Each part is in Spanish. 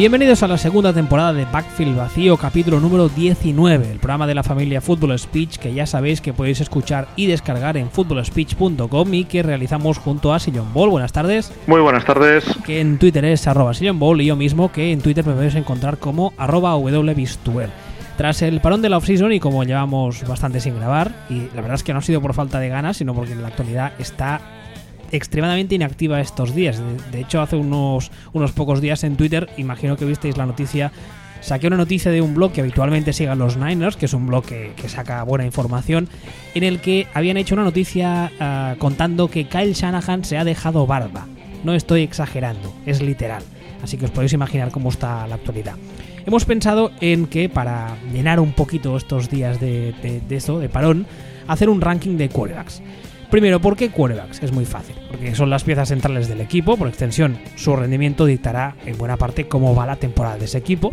Bienvenidos a la segunda temporada de Backfield Vacío, capítulo número 19, el programa de la familia Football Speech que ya sabéis que podéis escuchar y descargar en footballspeech.com y que realizamos junto a Sillon Ball. Buenas tardes. Muy buenas tardes. Que en Twitter es arroba Sillon Ball y yo mismo que en Twitter me podéis encontrar como arroba wbistuer. Tras el parón de la offseason y como llevamos bastante sin grabar, y la verdad es que no ha sido por falta de ganas, sino porque en la actualidad está extremadamente inactiva estos días. De, hecho, hace unos, unos pocos días en Twitter, imagino que visteis la noticia, saqué una noticia de un blog que habitualmente sigan los Niners, que es un blog que, saca buena información, en el que habían hecho una noticia uh, contando que Kyle Shanahan se ha dejado barba. No estoy exagerando, es literal. Así que os podéis imaginar cómo está la actualidad. Hemos pensado en que para llenar un poquito estos días de, de, de eso, de parón, hacer un ranking de quarterbacks. Primero, ¿por qué quarterbacks? Es muy fácil, porque son las piezas centrales del equipo, por extensión, su rendimiento dictará en buena parte cómo va la temporada de ese equipo,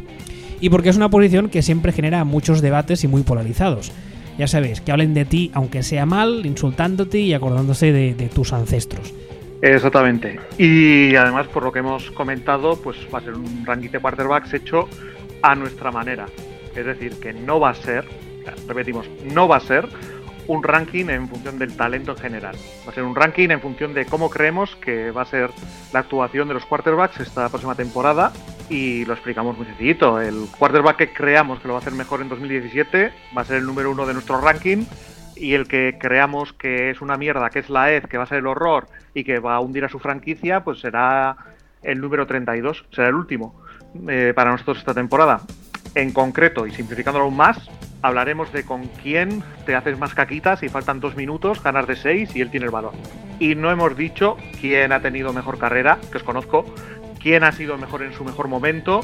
y porque es una posición que siempre genera muchos debates y muy polarizados. Ya sabéis, que hablen de ti aunque sea mal, insultándote y acordándose de, de tus ancestros. Exactamente. Y además, por lo que hemos comentado, pues va a ser un ranking de quarterbacks hecho a nuestra manera. Es decir, que no va a ser, repetimos, no va a ser un ranking en función del talento en general. Va a ser un ranking en función de cómo creemos que va a ser la actuación de los quarterbacks esta próxima temporada y lo explicamos muy sencillito. El quarterback que creamos que lo va a hacer mejor en 2017 va a ser el número uno de nuestro ranking y el que creamos que es una mierda, que es la EZ, que va a ser el horror y que va a hundir a su franquicia, pues será el número 32, será el último eh, para nosotros esta temporada. En concreto, y simplificándolo aún más, hablaremos de con quién te haces más caquitas y faltan dos minutos, ganas de seis y él tiene el balón. Y no hemos dicho quién ha tenido mejor carrera, que os conozco, quién ha sido mejor en su mejor momento,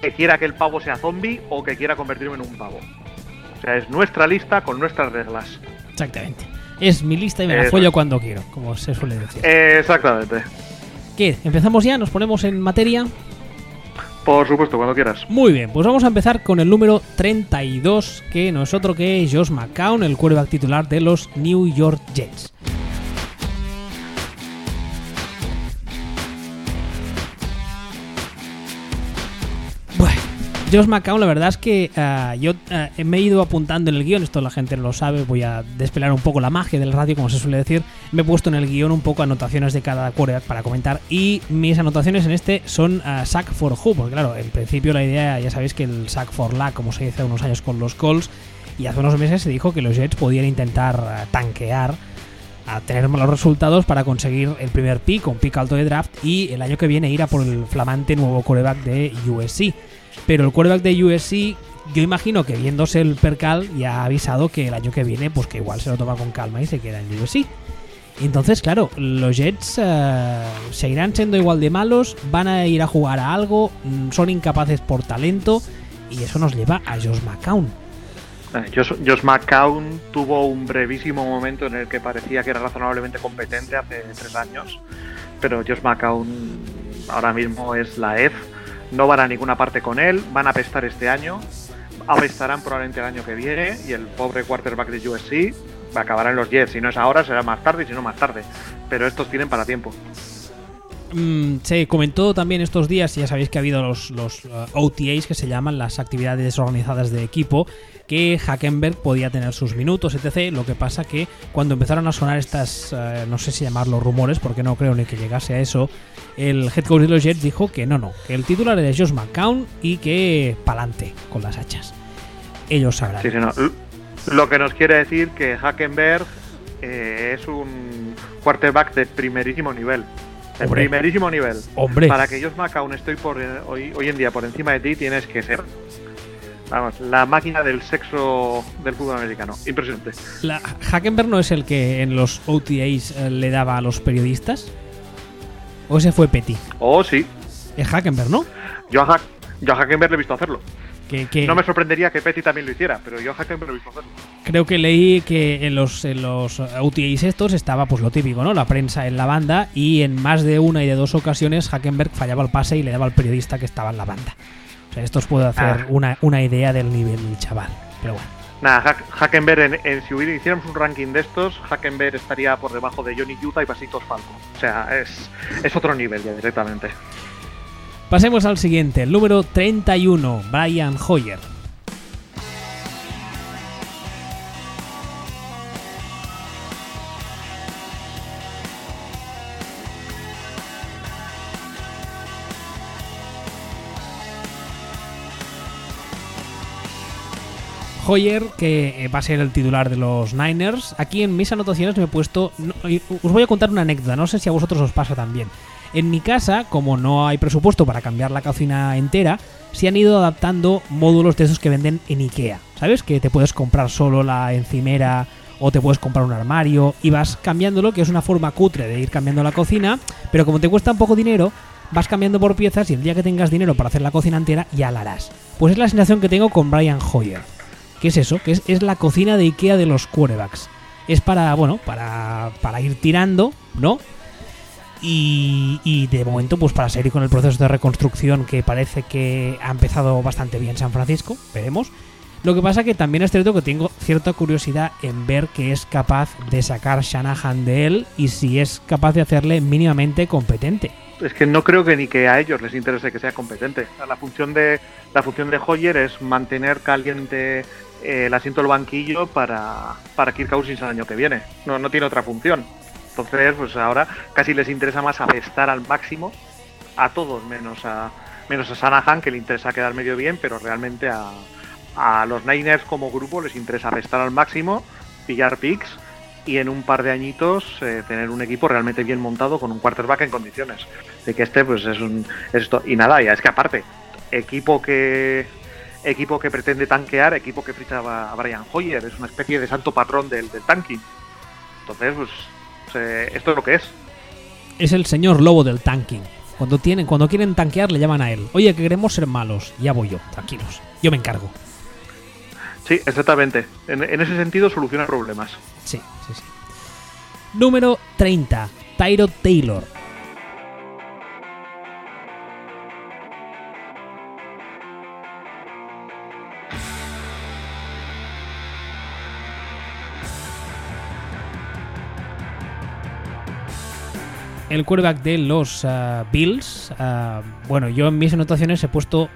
que quiera que el pavo sea zombie o que quiera convertirme en un pavo. O sea, es nuestra lista con nuestras reglas. Exactamente. Es mi lista y me la follo cuando quiero, como se suele decir. Exactamente. ¿Qué? ¿Empezamos ya? ¿Nos ponemos en materia? Por supuesto, cuando quieras. Muy bien, pues vamos a empezar con el número 32, que no es otro que Josh McCown, el quarterback titular de los New York Jets. Josh McCown, la verdad es que uh, yo uh, me he ido apuntando en el guion, esto la gente no lo sabe, voy a despelar un poco la magia del radio, como se suele decir. Me he puesto en el guion un poco anotaciones de cada quarterback para comentar y mis anotaciones en este son uh, sack for who, porque claro, en principio la idea, ya sabéis que el sack for luck, como se dice hace unos años con los Colts, y hace unos meses se dijo que los Jets podían intentar tanquear a tener malos resultados para conseguir el primer pick, un pick alto de draft, y el año que viene ir a por el flamante nuevo quarterback de USC. Pero el quarterback de USC, yo imagino que viéndose el percal, ya ha avisado que el año que viene, pues que igual se lo toma con calma y se queda en USC. Entonces, claro, los Jets uh, seguirán siendo igual de malos, van a ir a jugar a algo, son incapaces por talento, y eso nos lleva a Josh McCown. Josh, Josh McCown tuvo un brevísimo momento en el que parecía que era razonablemente competente hace tres años, pero Josh McCown ahora mismo es la EF no van a ninguna parte con él, van a apestar este año, apestarán probablemente el año que viene y el pobre quarterback de USC acabará en los Jets. Si no es ahora, será más tarde y si no más tarde. Pero estos tienen para tiempo. Mm, se comentó también estos días, ya sabéis que ha habido los, los uh, OTAs que se llaman las actividades desorganizadas de equipo, que Hackenberg podía tener sus minutos, etc. Lo que pasa que cuando empezaron a sonar estas, uh, no sé si llamarlo rumores, porque no creo ni que llegase a eso, el head coach de los Jets dijo que no, no, que el titular era Josh McCown y que pa'lante con las hachas. Ellos sabrán. Lo que nos quiere decir que Hackenberg eh, es un quarterback de primerísimo nivel. Hombre. primerísimo nivel. Hombre. Para que Josh McCown esté por, hoy, hoy en día por encima de ti, tienes que ser vamos, la máquina del sexo del fútbol americano. Impresionante. La, ¿Hackenberg no es el que en los OTAs eh, le daba a los periodistas? ¿O ese fue Petty? Oh, sí. Es Hackenberg, ¿no? Yo a, Hack, yo a Hackenberg le he visto hacerlo. Que, que no me sorprendería que Petty también lo hiciera, pero yo a Hackenberg lo he visto hacerlo. Creo que leí que en los, en los OTAs estos estaba pues lo típico, ¿no? La prensa en la banda y en más de una y de dos ocasiones Hackenberg fallaba el pase y le daba al periodista que estaba en la banda. O sea, esto os puede hacer Ah. una, una idea del nivel del chaval. Pero bueno. Nada, Hack- Hackenberg, en, en- si hubiera, hiciéramos un ranking de estos, Hackenberg estaría por debajo de Johnny Utah y Pasitos Falco. O sea, es, es otro nivel ya directamente. Pasemos al siguiente, el número 31, Brian Hoyer. Hoyer, que eh, va a ser el titular de los Niners. Aquí en mis anotaciones me he puesto. os voy a contar una anécdota, no sé si a vosotros os pasa también. En mi casa, como no hay presupuesto para cambiar la cocina entera, se han ido adaptando módulos de esos que venden en Ikea. ¿Sabes? Que te puedes comprar solo la encimera o te puedes comprar un armario y vas cambiándolo, que es una forma cutre de ir cambiando la cocina, pero como te cuesta un poco dinero, vas cambiando por piezas y el día que tengas dinero para hacer la cocina entera ya la harás. Pues es la sensación que tengo con Brian Hoyer. ¿Qué es eso? Que es, la cocina de Ikea de los quarterbacks. Es para, bueno, para, para ir tirando, ¿no? Y, de momento, pues para seguir con el proceso de reconstrucción que parece que ha empezado bastante bien San Francisco, veremos. Lo que pasa que también es cierto que tengo cierta curiosidad en ver que es capaz de sacar Shanahan de él y si es capaz de hacerle mínimamente competente. Es que no creo que ni que a ellos les interese que sea competente. La función de la función de Hoyer es mantener caliente eh, el asiento del banquillo para, para Kirk Cousins el año que viene. No, no tiene otra función. Entonces, pues ahora casi les interesa más apestar al máximo a todos, menos a menos a Sanahan, que le interesa quedar medio bien, pero realmente a, a los Niners como grupo les interesa apestar al máximo, pillar picks y en un par de añitos eh, tener un equipo realmente bien montado con un quarterback en condiciones. De que este pues es un es esto. Y nada, ya es que aparte, equipo que equipo que pretende tanquear, equipo que ficha a Brian Hoyer, es una especie de santo patrón del, del tanking. Entonces, pues, esto es lo que es. Es el señor lobo del tanking. Cuando, tienen, cuando quieren tanquear le llaman a él. Oye, que queremos ser malos. Ya voy yo, tranquilos. Yo me encargo. Sí, exactamente. En, en ese sentido soluciona problemas. Sí, sí, sí. Número 30. Tyro Taylor. El quarterback de los uh, Bills. Uh, bueno, yo en mis anotaciones he puesto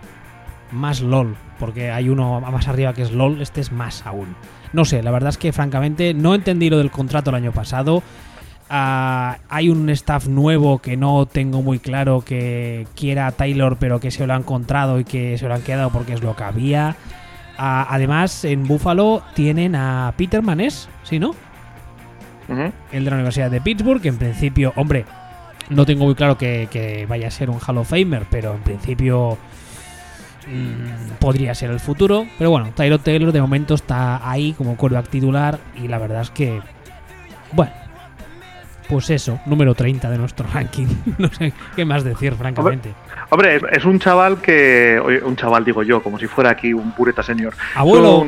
más LOL, porque hay uno más arriba que es LOL, este es más aún. No sé, la verdad es que francamente no entendí lo del contrato el año pasado. Uh, hay un staff nuevo que no tengo muy claro que quiera a Taylor, pero que se lo ha encontrado y que se lo han quedado porque es lo que había. además, en Buffalo tienen a Peter Manes, ¿sí, no? El de la Universidad de Pittsburgh, que en principio, hombre, no tengo muy claro que, vaya a ser un Hall of Famer, pero en principio mm, podría ser el futuro. Pero bueno, Tyro Taylor de momento está ahí como quarterback titular y la verdad es que, bueno, pues eso, número 30 de nuestro ranking. no sé qué más decir, francamente. Hombre, es, un chaval que. Un chaval, digo yo, como si fuera aquí un pureta señor. Abuelo.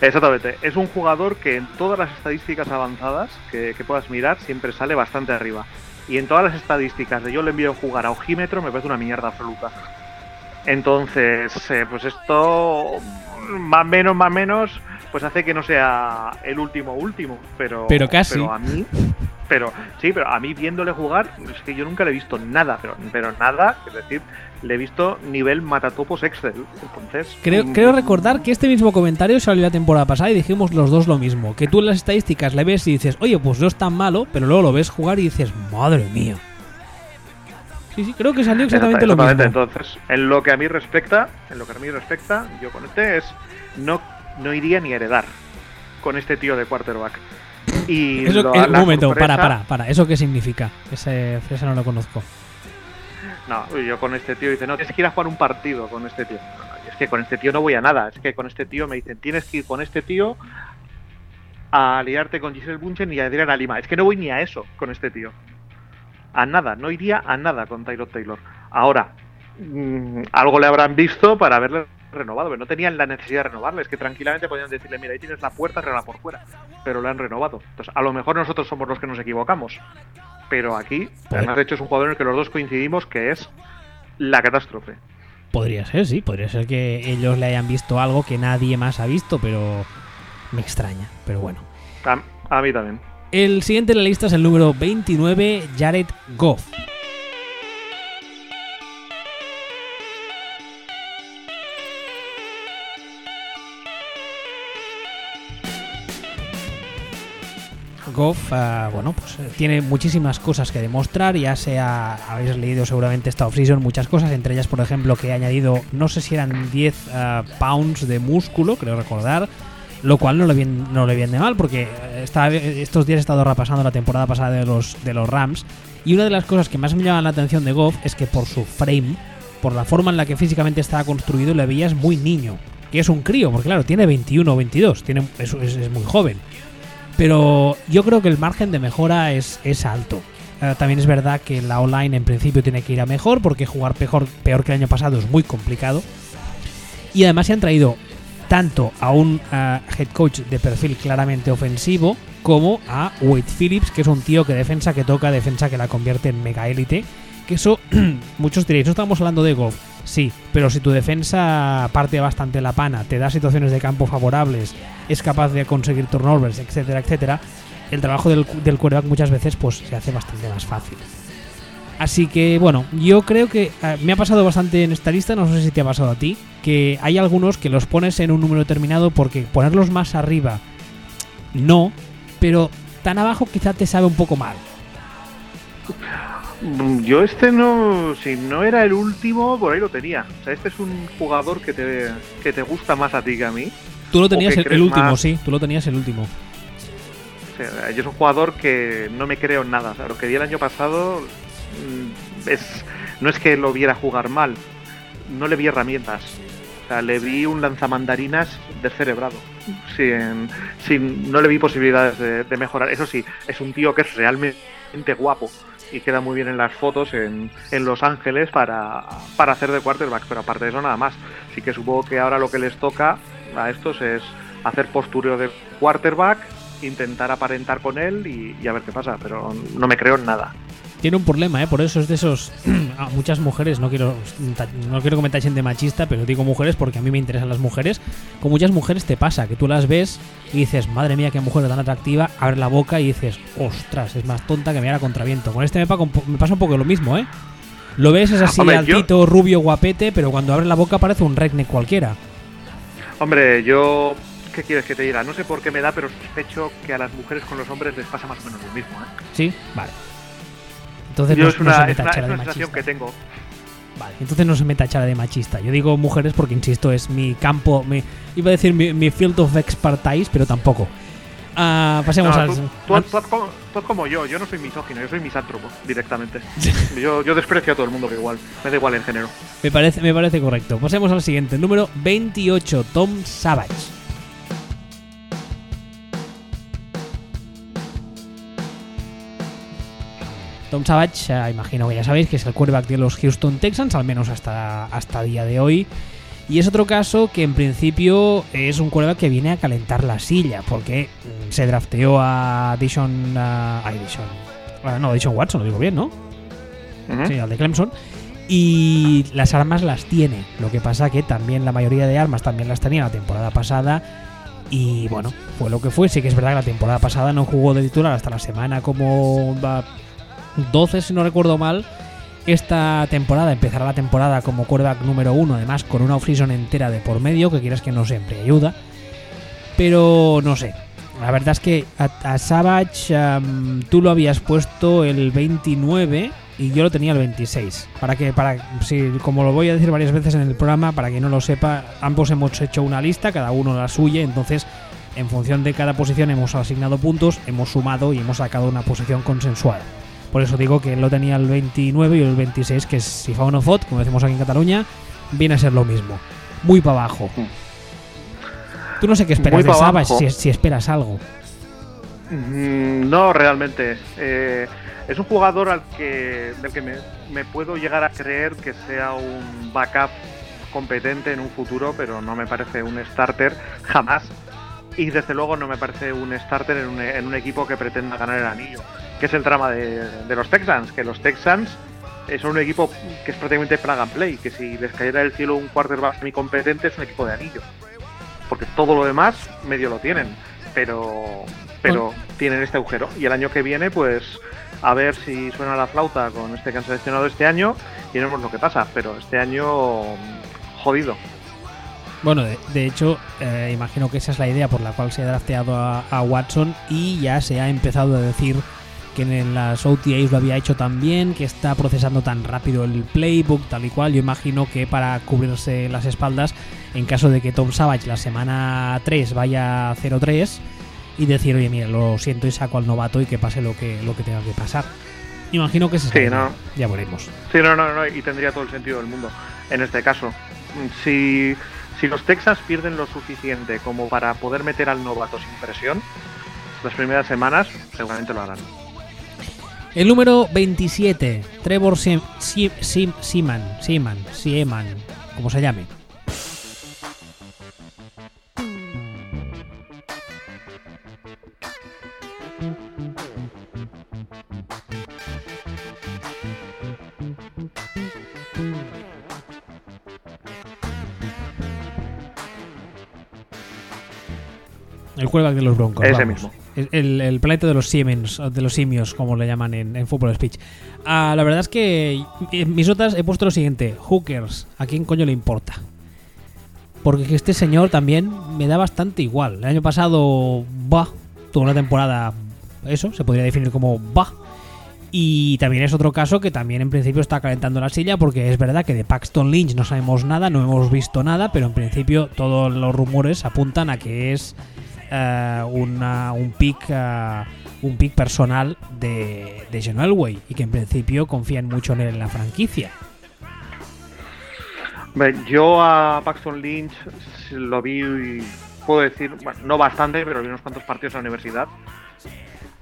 exactamente. Es un jugador que en todas las estadísticas avanzadas que, que puedas mirar siempre sale bastante arriba. Y en todas las estadísticas de yo le envío jugar a ojímetro me parece una mierda absoluta. Entonces, eh, pues esto, más menos, más menos, pues hace que no sea el último último. Pero, pero casi. Pero a mí, pero sí, pero a mí viéndole jugar, es que yo nunca le he visto nada, pero, pero nada, es decir, le he visto nivel matatopos Excel. Entonces, creo, mm, creo recordar que este mismo comentario salió la temporada pasada y dijimos los dos lo mismo. Que tú en las estadísticas le ves y dices, oye, pues no es tan malo, pero luego lo ves jugar y dices, madre mía. Sí, sí, creo que salió exactamente, lo mismo. Entonces, en lo que a mí respecta, en lo que a mí respecta, yo con este es no, no iría ni a heredar con este tío de quarterback. Y eso, un momento, para, para, para. ¿Eso qué significa? Ese, ese no lo conozco. No, yo con este tío dice, no, tienes que ir a jugar un partido con este tío. es que con este tío no voy a nada. Es que con este tío me dicen, tienes que ir con este tío a aliarte con Giselle Bunchen y a Adriana Lima. Es que no voy ni a eso con este tío. A nada, no iría a nada con Tyrod Taylor. Ahora, mm, algo le habrán visto para haberle renovado, pero no tenían la necesidad de renovarle. Es que tranquilamente podían decirle, mira, ahí tienes la puerta, la por fuera. Pero lo han renovado. Entonces, a lo mejor nosotros somos los que nos equivocamos pero aquí, además de hecho, es un jugador en el que los dos coincidimos que es la catástrofe. Podría ser, sí, podría ser que ellos le hayan visto algo que nadie más ha visto, pero me extraña, pero bueno. A, mí también. El siguiente en la lista es el número 29, Jared Goff. Goff, ah, bueno, pues eh, tiene muchísimas cosas que demostrar. Ya sea, habéis leído seguramente esta offseason muchas cosas, entre ellas, por ejemplo, que ha añadido, no sé si eran 10 ah, pounds de músculo, creo recordar, lo cual no le viene, no le viene mal, porque eh, está, estos días he estado repasando la temporada pasada de los, de los Rams. Y una de las cosas que más me llama la atención de Goff es que por su frame, por la forma en la que físicamente estaba construido, le veías muy niño. Que es un crío, porque claro, tiene 21 o 22, tiene, es muy joven. Pero yo creo que el margen de mejora es, es alto. Eh, también es verdad que la online en principio tiene que ir a mejor, porque jugar peor, peor que el año pasado es muy complicado. Y además se han traído tanto a un eh, head coach de perfil claramente ofensivo como a Wade Phillips, que es un tío que defensa que toca, defensa que la convierte en mega élite. Que eso, muchos diréis, no estamos hablando de Goff. Sí, pero si tu defensa parte bastante la pana, te da situaciones de campo favorables, es capaz de conseguir turnovers, etcétera, etcétera, el trabajo del, del quarterback muchas veces pues se hace bastante más fácil. Así que bueno, yo creo que eh, me ha pasado bastante en esta lista, no sé si te ha pasado a ti, que hay algunos que los pones en un número determinado porque ponerlos más arriba no, pero tan abajo quizá te sabe un poco mal. Yo este no, si no era el último, por ahí lo tenía. O sea, este es un jugador que te, que te gusta más a ti que a mí. Tú lo tenías el, último, más. sí, tú lo tenías el último. O sea, yo es un jugador que no me creo en nada. O sea, lo que vi el año pasado mm, es, no es que lo viera jugar mal, no le vi herramientas. O sea, le vi un lanzamandarinas descerebrado. Sin, sin, no le vi posibilidades de, de mejorar. Eso sí, es un tío que es realmente guapo y queda muy bien en las fotos en, en Los Ángeles para, para hacer de quarterback, pero aparte de eso nada más. Así que supongo que ahora lo que les toca a estos es hacer postureo de quarterback, intentar aparentar con él y, y a ver qué pasa, pero no me creo en nada. Tiene un problema, ¿eh? Por eso es de esos... a muchas mujeres, no quiero no quiero tachen de machista, pero digo mujeres porque a mí me interesan las mujeres. Con muchas mujeres te pasa que tú las ves y dices, madre mía, qué mujer tan atractiva, abres la boca y dices, ostras, es más tonta que me a contraviento. Con este me, me pasa un poco lo mismo, ¿eh? Lo ves, es así, Hombre, yo- altito, rubio, guapete, pero cuando abres la boca parece un redneck cualquiera. Hombre, yo... ¿Qué quieres que te diga? No sé por qué me da, pero sospecho que a las mujeres con los hombres les pasa más o menos lo mismo. ¿eh? ¿Sí? Vale. Entonces Yo no, es no una, se me es una- es de una sensación machista. que tengo. Vale, entonces no se me tachará de machista. Yo digo mujeres porque, insisto, es mi campo, mi, iba a decir mi, mi field of expertise, pero tampoco. Ah, pasemos No, al... tú, tú- al- tú tú como yo, yo no soy misógino, yo soy misántropo directamente. yo, yo desprecio a todo el mundo que igual, me da igual el género. me, parece, me parece correcto. Pasemos al siguiente. Número 28, Tom Savage. Tom Savage, eh, imagino que ya sabéis que es el quarterback de los Houston Texans, al menos hasta, hasta día de hoy. Y es otro caso que en principio es un quarterback que viene a calentar la silla, porque mm, se drafteó a Dishon. a Dishon. ah, no, Dishon Watson, lo digo bien, ¿no? Sí, al de Clemson. Y las armas las tiene. Lo que pasa que también la mayoría de armas también las tenía la temporada pasada. Y bueno, fue lo que fue. Sí que es verdad que la temporada pasada no jugó de titular hasta la semana como va, 12, si no recuerdo mal. Esta temporada empezará la temporada como quarterback número uno, además con una offseason entera de por medio, que quieras que no siempre ayuda. Pero no sé. La verdad es que a, a Savage tú lo habías puesto el 29 y yo lo tenía el 26. Para que, para, sí, como lo voy a decir varias veces en el programa, para que no lo sepa, ambos hemos hecho una lista, cada uno la suya, entonces en función de cada posición hemos asignado puntos, hemos sumado y hemos sacado una posición consensual. Por eso digo que él lo tenía el 29 y el 26, que es si fa no fot, como decimos aquí en Cataluña, viene a ser lo mismo. Muy para abajo. Tú no sé qué esperas de si esperas algo. Mm, No, realmente. Eh, es un jugador al que, del que me, me puedo llegar a creer que sea un backup competente en un futuro, pero no me parece un starter jamás. Y desde luego no me parece un starter en un, en un equipo que pretenda ganar el anillo, que es el trama de, de los Texans, que los Texans eh, son un equipo que es prácticamente plug and play, que si les cayera del cielo un quarterback muy competente es un equipo de anillo. Porque todo lo demás medio lo tienen, pero pero tienen este agujero. Y el año que viene, pues a ver si suena la flauta con este que han seleccionado este año y veremos lo que pasa. Pero este año, mm, jodido. Bueno, de, hecho, eh, imagino que esa es la idea por la cual se ha drafteado a, Watson y ya se ha empezado a decir que en las OTAs lo había hecho tan bien, que está procesando tan rápido el playbook, tal y cual. Yo imagino que para cubrirse las espaldas, en caso de que Tom Savage la semana 3 vaya 0-3 y decir, oye, mira, lo siento y saco al novato y que pase lo que, lo que tenga que pasar. Imagino que se sí, no. ya veremos. Sí, no, no, no, y tendría todo el sentido del mundo en este caso. Si si los Texas pierden lo suficiente como para poder meter al novato sin presión, las primeras semanas seguramente lo harán. El número 27, Trevor Seaman, Seaman, Seaman, como se llame. El quarterback de los Broncos. Ese mismo. El, planeta de los Siemens, de los simios, como le llaman en, en Fútbol Speech. Ah, la verdad es que en mis notas he puesto lo siguiente: Hookers, ¿a quién coño le importa? Porque este señor también me da bastante igual. El año pasado, va, tuvo una temporada, eso, se podría definir como va. Y también es otro caso que también en principio está calentando la silla porque es verdad que de Paxton Lynch no sabemos nada, no hemos visto nada, pero en principio todos los rumores apuntan a que es eh, un pick eh, un pick personal de, de John y que en principio confían mucho en, él, en la franquicia. Yo a Paxton Lynch lo vi, puedo decir, no bastante, pero vi unos cuantos partidos en la universidad.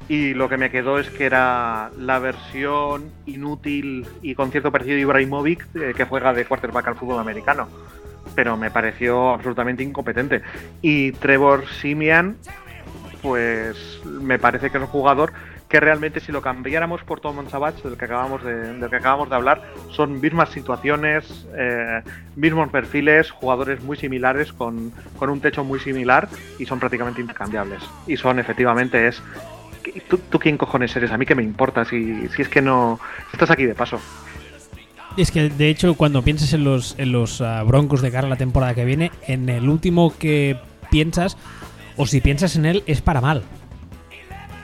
Y lo que me quedó es que era la versión inútil y con cierto parecido de Ibrahimovic eh, que juega de quarterback al fútbol americano pero me pareció absolutamente incompetente. Y Trevor Simian, pues me parece que es un jugador que realmente si lo cambiáramos por Tom Savage, del que acabamos de, del que acabamos de hablar, son mismas situaciones, eh, mismos perfiles, jugadores muy similares, con, con, un techo muy similar y son prácticamente intercambiables. Y son efectivamente es... ¿Tú, tú quién cojones eres? A mí que me importa si, si es que no... Estás aquí de paso. Es que de hecho cuando piensas en los, en los ah, Broncos de cara a la temporada que viene, en el último que piensas, o si piensas en él, es para mal.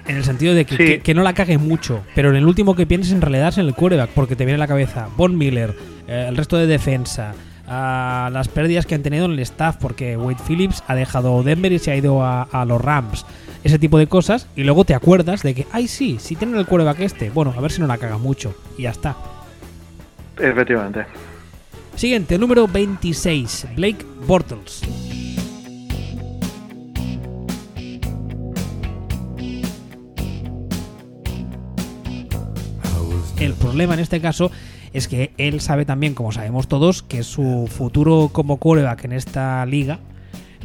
En el sentido de que, no la cague mucho, pero en el último que piensas en realidad es en el quarterback, porque te viene a la cabeza Von Miller, eh, el resto de defensa, ah, las pérdidas que han tenido en el staff, porque Wade Phillips ha dejado Denver y se ha ido a, a, los Rams, ese tipo de cosas, y luego te acuerdas de que, ay sí, si tienen el quarterback este, bueno, a ver si no la caga mucho, y ya está. Efectivamente. Siguiente, número 26, Blake Bortles. El problema en este caso es que él sabe también, como sabemos todos, que su futuro como quarterback en esta liga,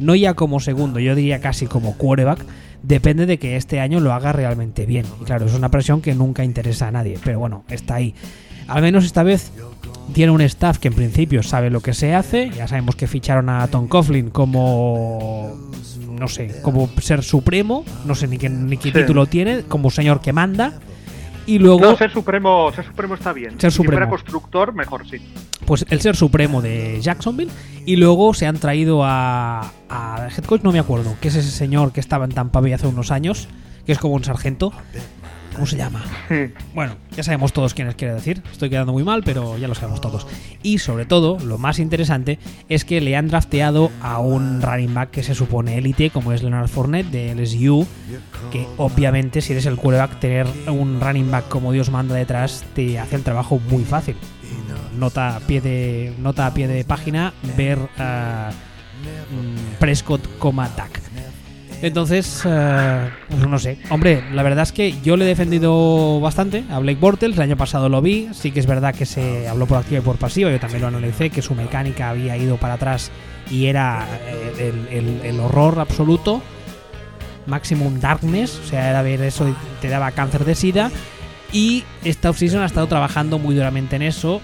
no ya como segundo, yo diría casi como quarterback, depende de que este año lo haga realmente bien. Y claro, es una presión que nunca interesa a nadie, pero bueno, está ahí. Al menos esta vez tiene un staff que en principio sabe lo que se hace. Ya sabemos que ficharon a Tom Coughlin como no sé, como ser supremo, no sé ni qué, ni qué título tiene, como señor que manda. Y luego. No, ser supremo, ser supremo está bien. Ser supremo. Si fuera constructor, mejor sí. Pues el ser supremo de Jacksonville. Y luego se han traído a. a head coach, no me acuerdo, que es ese señor que estaba en Tampa Bay hace unos años, que es como un sargento. ¿Cómo se llama? Bueno, ya sabemos todos quiénes quiere decir. Estoy quedando muy mal, pero ya lo sabemos todos. Y sobre todo, lo más interesante es que le han drafteado a un running back que se supone élite, como es Leonard Fournette de LSU, que obviamente si eres el quarterback, tener un running back como Dios manda detrás te hace el trabajo muy fácil. Nota a pie de, nota a pie de página, ver a mm, Prescott como attack. Entonces, eh, pues no sé. Hombre, la verdad es que yo le he defendido bastante a Blake Bortles. El año pasado lo vi. Sí que es verdad que se habló por activa y por pasiva. Yo también lo analicé, que su mecánica había ido para atrás y era eh, el, horror absoluto. Maximum Darkness. O sea, era ver eso te daba cáncer de sida. Y esta offseason ha estado trabajando muy duramente en eso.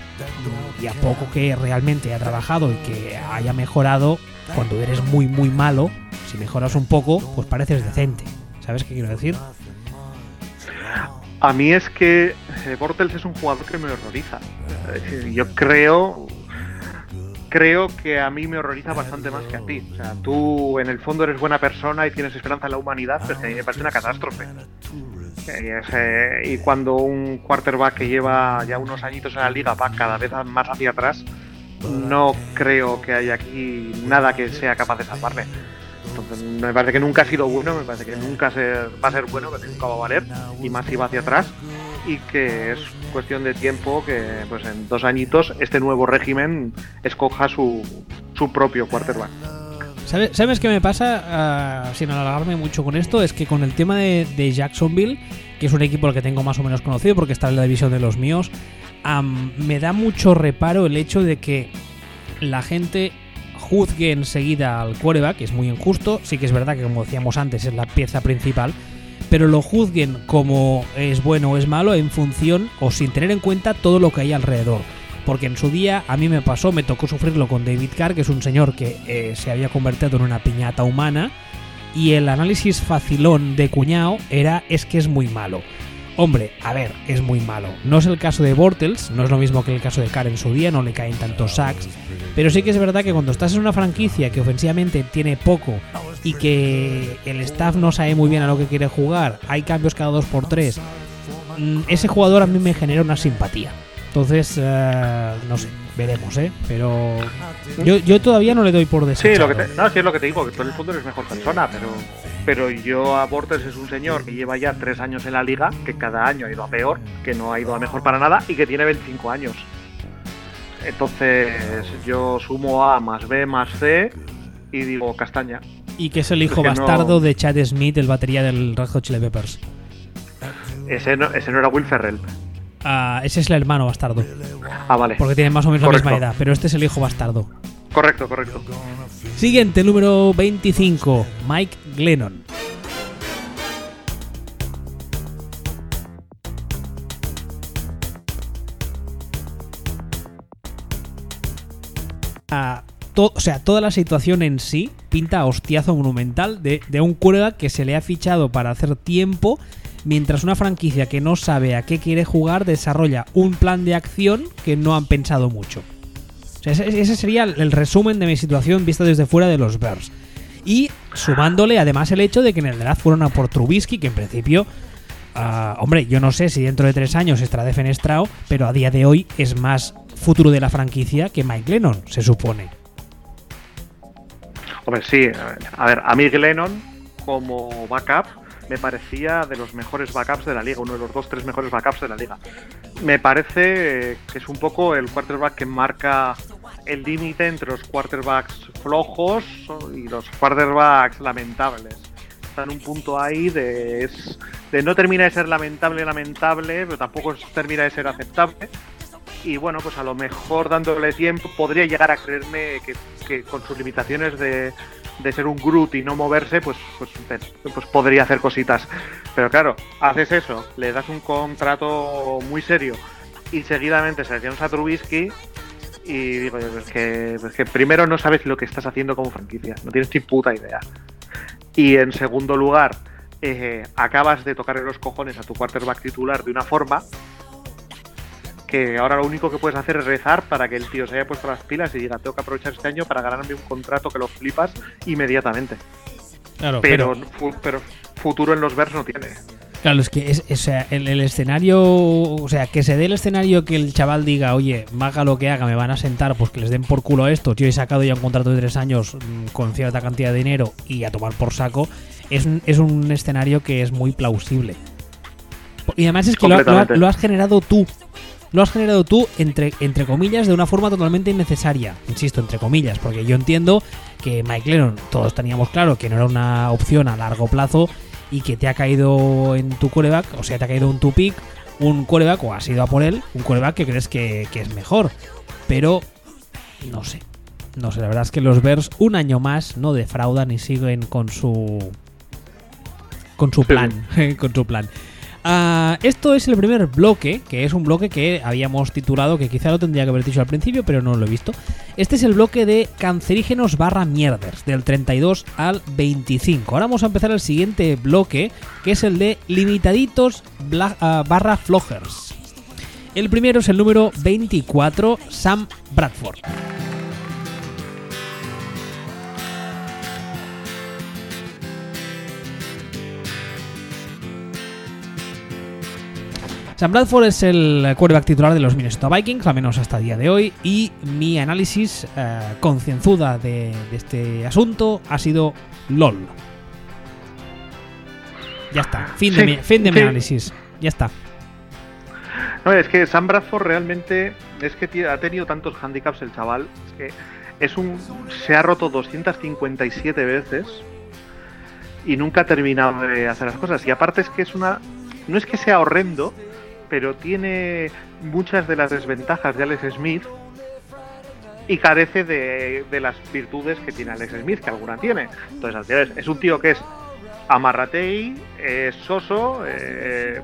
Y a poco que realmente ha trabajado y que haya mejorado, cuando eres muy, muy malo, si mejoras un poco, pues pareces decente. ¿Sabes qué quiero decir? A mí es que eh, Bortels es un jugador que me horroriza. yo creo creo que a mí me horroriza bastante más que a ti. O sea, tú en el fondo eres buena persona y tienes esperanza en la humanidad, pero a mí me parece una catástrofe. Y, cuando un quarterback que lleva ya unos añitos en la liga va cada vez más hacia atrás, no creo que haya aquí nada que sea capaz de salvarle. Entonces, me parece que nunca ha sido bueno, me parece que nunca va a ser bueno, que nunca va a valer, y más si va hacia atrás, y que es cuestión de tiempo que pues en dos añitos este nuevo régimen escoja su, su propio quarterback. ¿Sabes, qué me pasa? Ah, sin alargarme mucho con esto, es que con el tema de, Jacksonville, que es un equipo al que tengo más o menos conocido porque está en la división de los míos, me da mucho reparo el hecho de que la gente juzgue enseguida al quarterback, es muy injusto. Sí que es verdad que, como decíamos antes, es la pieza principal, pero lo juzguen como es bueno o es malo en función o sin tener en cuenta todo lo que hay alrededor. Porque en su día a mí me pasó, me tocó sufrirlo con David Carr, que es un señor que eh, se había convertido en una piñata humana, y el análisis facilón de cuñado era es que es muy malo. Hombre, a ver, es muy malo. No es el caso de Bortles, no es lo mismo que el caso de Carr en su día, no le caen tantos sacks. Pero sí que es verdad que cuando estás en una franquicia que ofensivamente tiene poco y que el staff no sabe muy bien a lo que quiere jugar, hay cambios cada dos por tres, mm, ese jugador a mí me genera una simpatía. Entonces, eh, no sé, veremos, ¿eh? Pero yo, yo todavía no le doy por desechado. Sí, lo que no, sí es lo que te digo, que en el fondo eres mejor persona, pero pero yo a Bortes es un señor que lleva ya tres años en la liga, que cada año ha ido a peor, que no ha ido a mejor para nada y que tiene 25 años. Entonces yo sumo A más B más C y digo castaña. Y que es el hijo bastardo de Chad Smith, el batería del Red Hot Chili Peppers. Ese no, ese no era Will Ferrell. Ah, ese es el hermano bastardo. Ah, vale. Porque tiene más o menos la misma edad, pero este es el hijo bastardo. Correcto, correcto. Siguiente, número 25, Mike Glennon. Ah, o sea, toda la situación en sí pinta hostiazo monumental de, un cuerda que se le ha fichado para hacer tiempo mientras una franquicia que no sabe a qué quiere jugar desarrolla un plan de acción que no han pensado mucho ese, sería el resumen de mi situación vista desde fuera de los Bears. Y sumándole además el hecho de que en el draft fueron a por Trubisky, que en principio, ah, hombre, yo no sé si dentro de tres años estará defenestrado, pero a día de hoy es más futuro de la franquicia que Mike Lennon, se supone. Hombre, sí, a ver, a Mike Lennon como backup me parecía de los mejores backups de la liga, uno de los dos, tres mejores backups de la liga. Me parece que es un poco el quarterback que marca el límite entre los quarterbacks flojos y los quarterbacks lamentables. Está en un punto ahí de, de no termina de ser lamentable, lamentable, pero tampoco termina de ser aceptable. Y bueno, pues a lo mejor dándole tiempo podría llegar a creerme que con sus limitaciones de, de ser un Groot y no moverse, pues, pues, pues, podría hacer cositas. Pero claro, haces eso, le das un contrato muy serio y seguidamente seleccionas a Trubisky y digo yo, pues que, pues que primero no sabes lo que estás haciendo como franquicia, no tienes ni puta idea. Y en segundo lugar, eh, acabas de tocarle los cojones a tu quarterback titular de una forma que ahora lo único que puedes hacer es rezar para que el tío se haya puesto las pilas y diga, tengo que aprovechar este año para ganarme un contrato que lo flipas inmediatamente. Claro, pero, pero, futuro en los vers no tiene. Claro, es que es, el, escenario, o sea, que se dé el escenario que el chaval diga, oye, haga lo que haga, me van a sentar, pues que les den por culo esto, tío, he sacado ya un contrato de tres años mm, con cierta cantidad de dinero y a tomar por saco, es, es un escenario que es muy plausible. Y además es que lo has generado tú lo has generado tú, entre, entre comillas, de una forma totalmente innecesaria. Insisto, entre comillas, porque yo entiendo que Mike Lennon, todos teníamos claro que no era una opción a largo plazo y que te ha caído en tu coreback, o sea, te ha caído en tu pick, un coreback, o has ido a por él, un coreback que crees que, es mejor. Pero, no sé. No sé, la verdad es que los Bears un año más no defraudan y siguen con su con su plan, con su plan. Ah, esto es el primer bloque, que es un bloque que habíamos titulado, que quizá lo tendría que haber dicho al principio, pero no lo he visto. Este es el bloque de cancerígenos barra mierders, del 32 al 25. Ahora vamos a empezar el siguiente bloque, que es el de limitaditos ah, barra flojers. El primero es el número 24, Sam Bradford. Sam Bradford es el quarterback titular de los Minnesota Vikings, al menos hasta el día de hoy, y mi análisis eh, concienzuda de, de este asunto ha sido LOL. Ya está, fin de, mi, fin de mi sí. análisis. Ya está. No, es que Sam Bradford realmente es que ha tenido tantos handicaps el chaval. Es que es un se ha roto 257 veces y nunca ha terminado de hacer las cosas. Y aparte es que es una no es que sea horrendo, pero tiene muchas de las desventajas de Alex Smith y carece de, de las virtudes que tiene Alex Smith, que alguna tiene. Entonces, es, un tío que es amarratei, es soso, eh,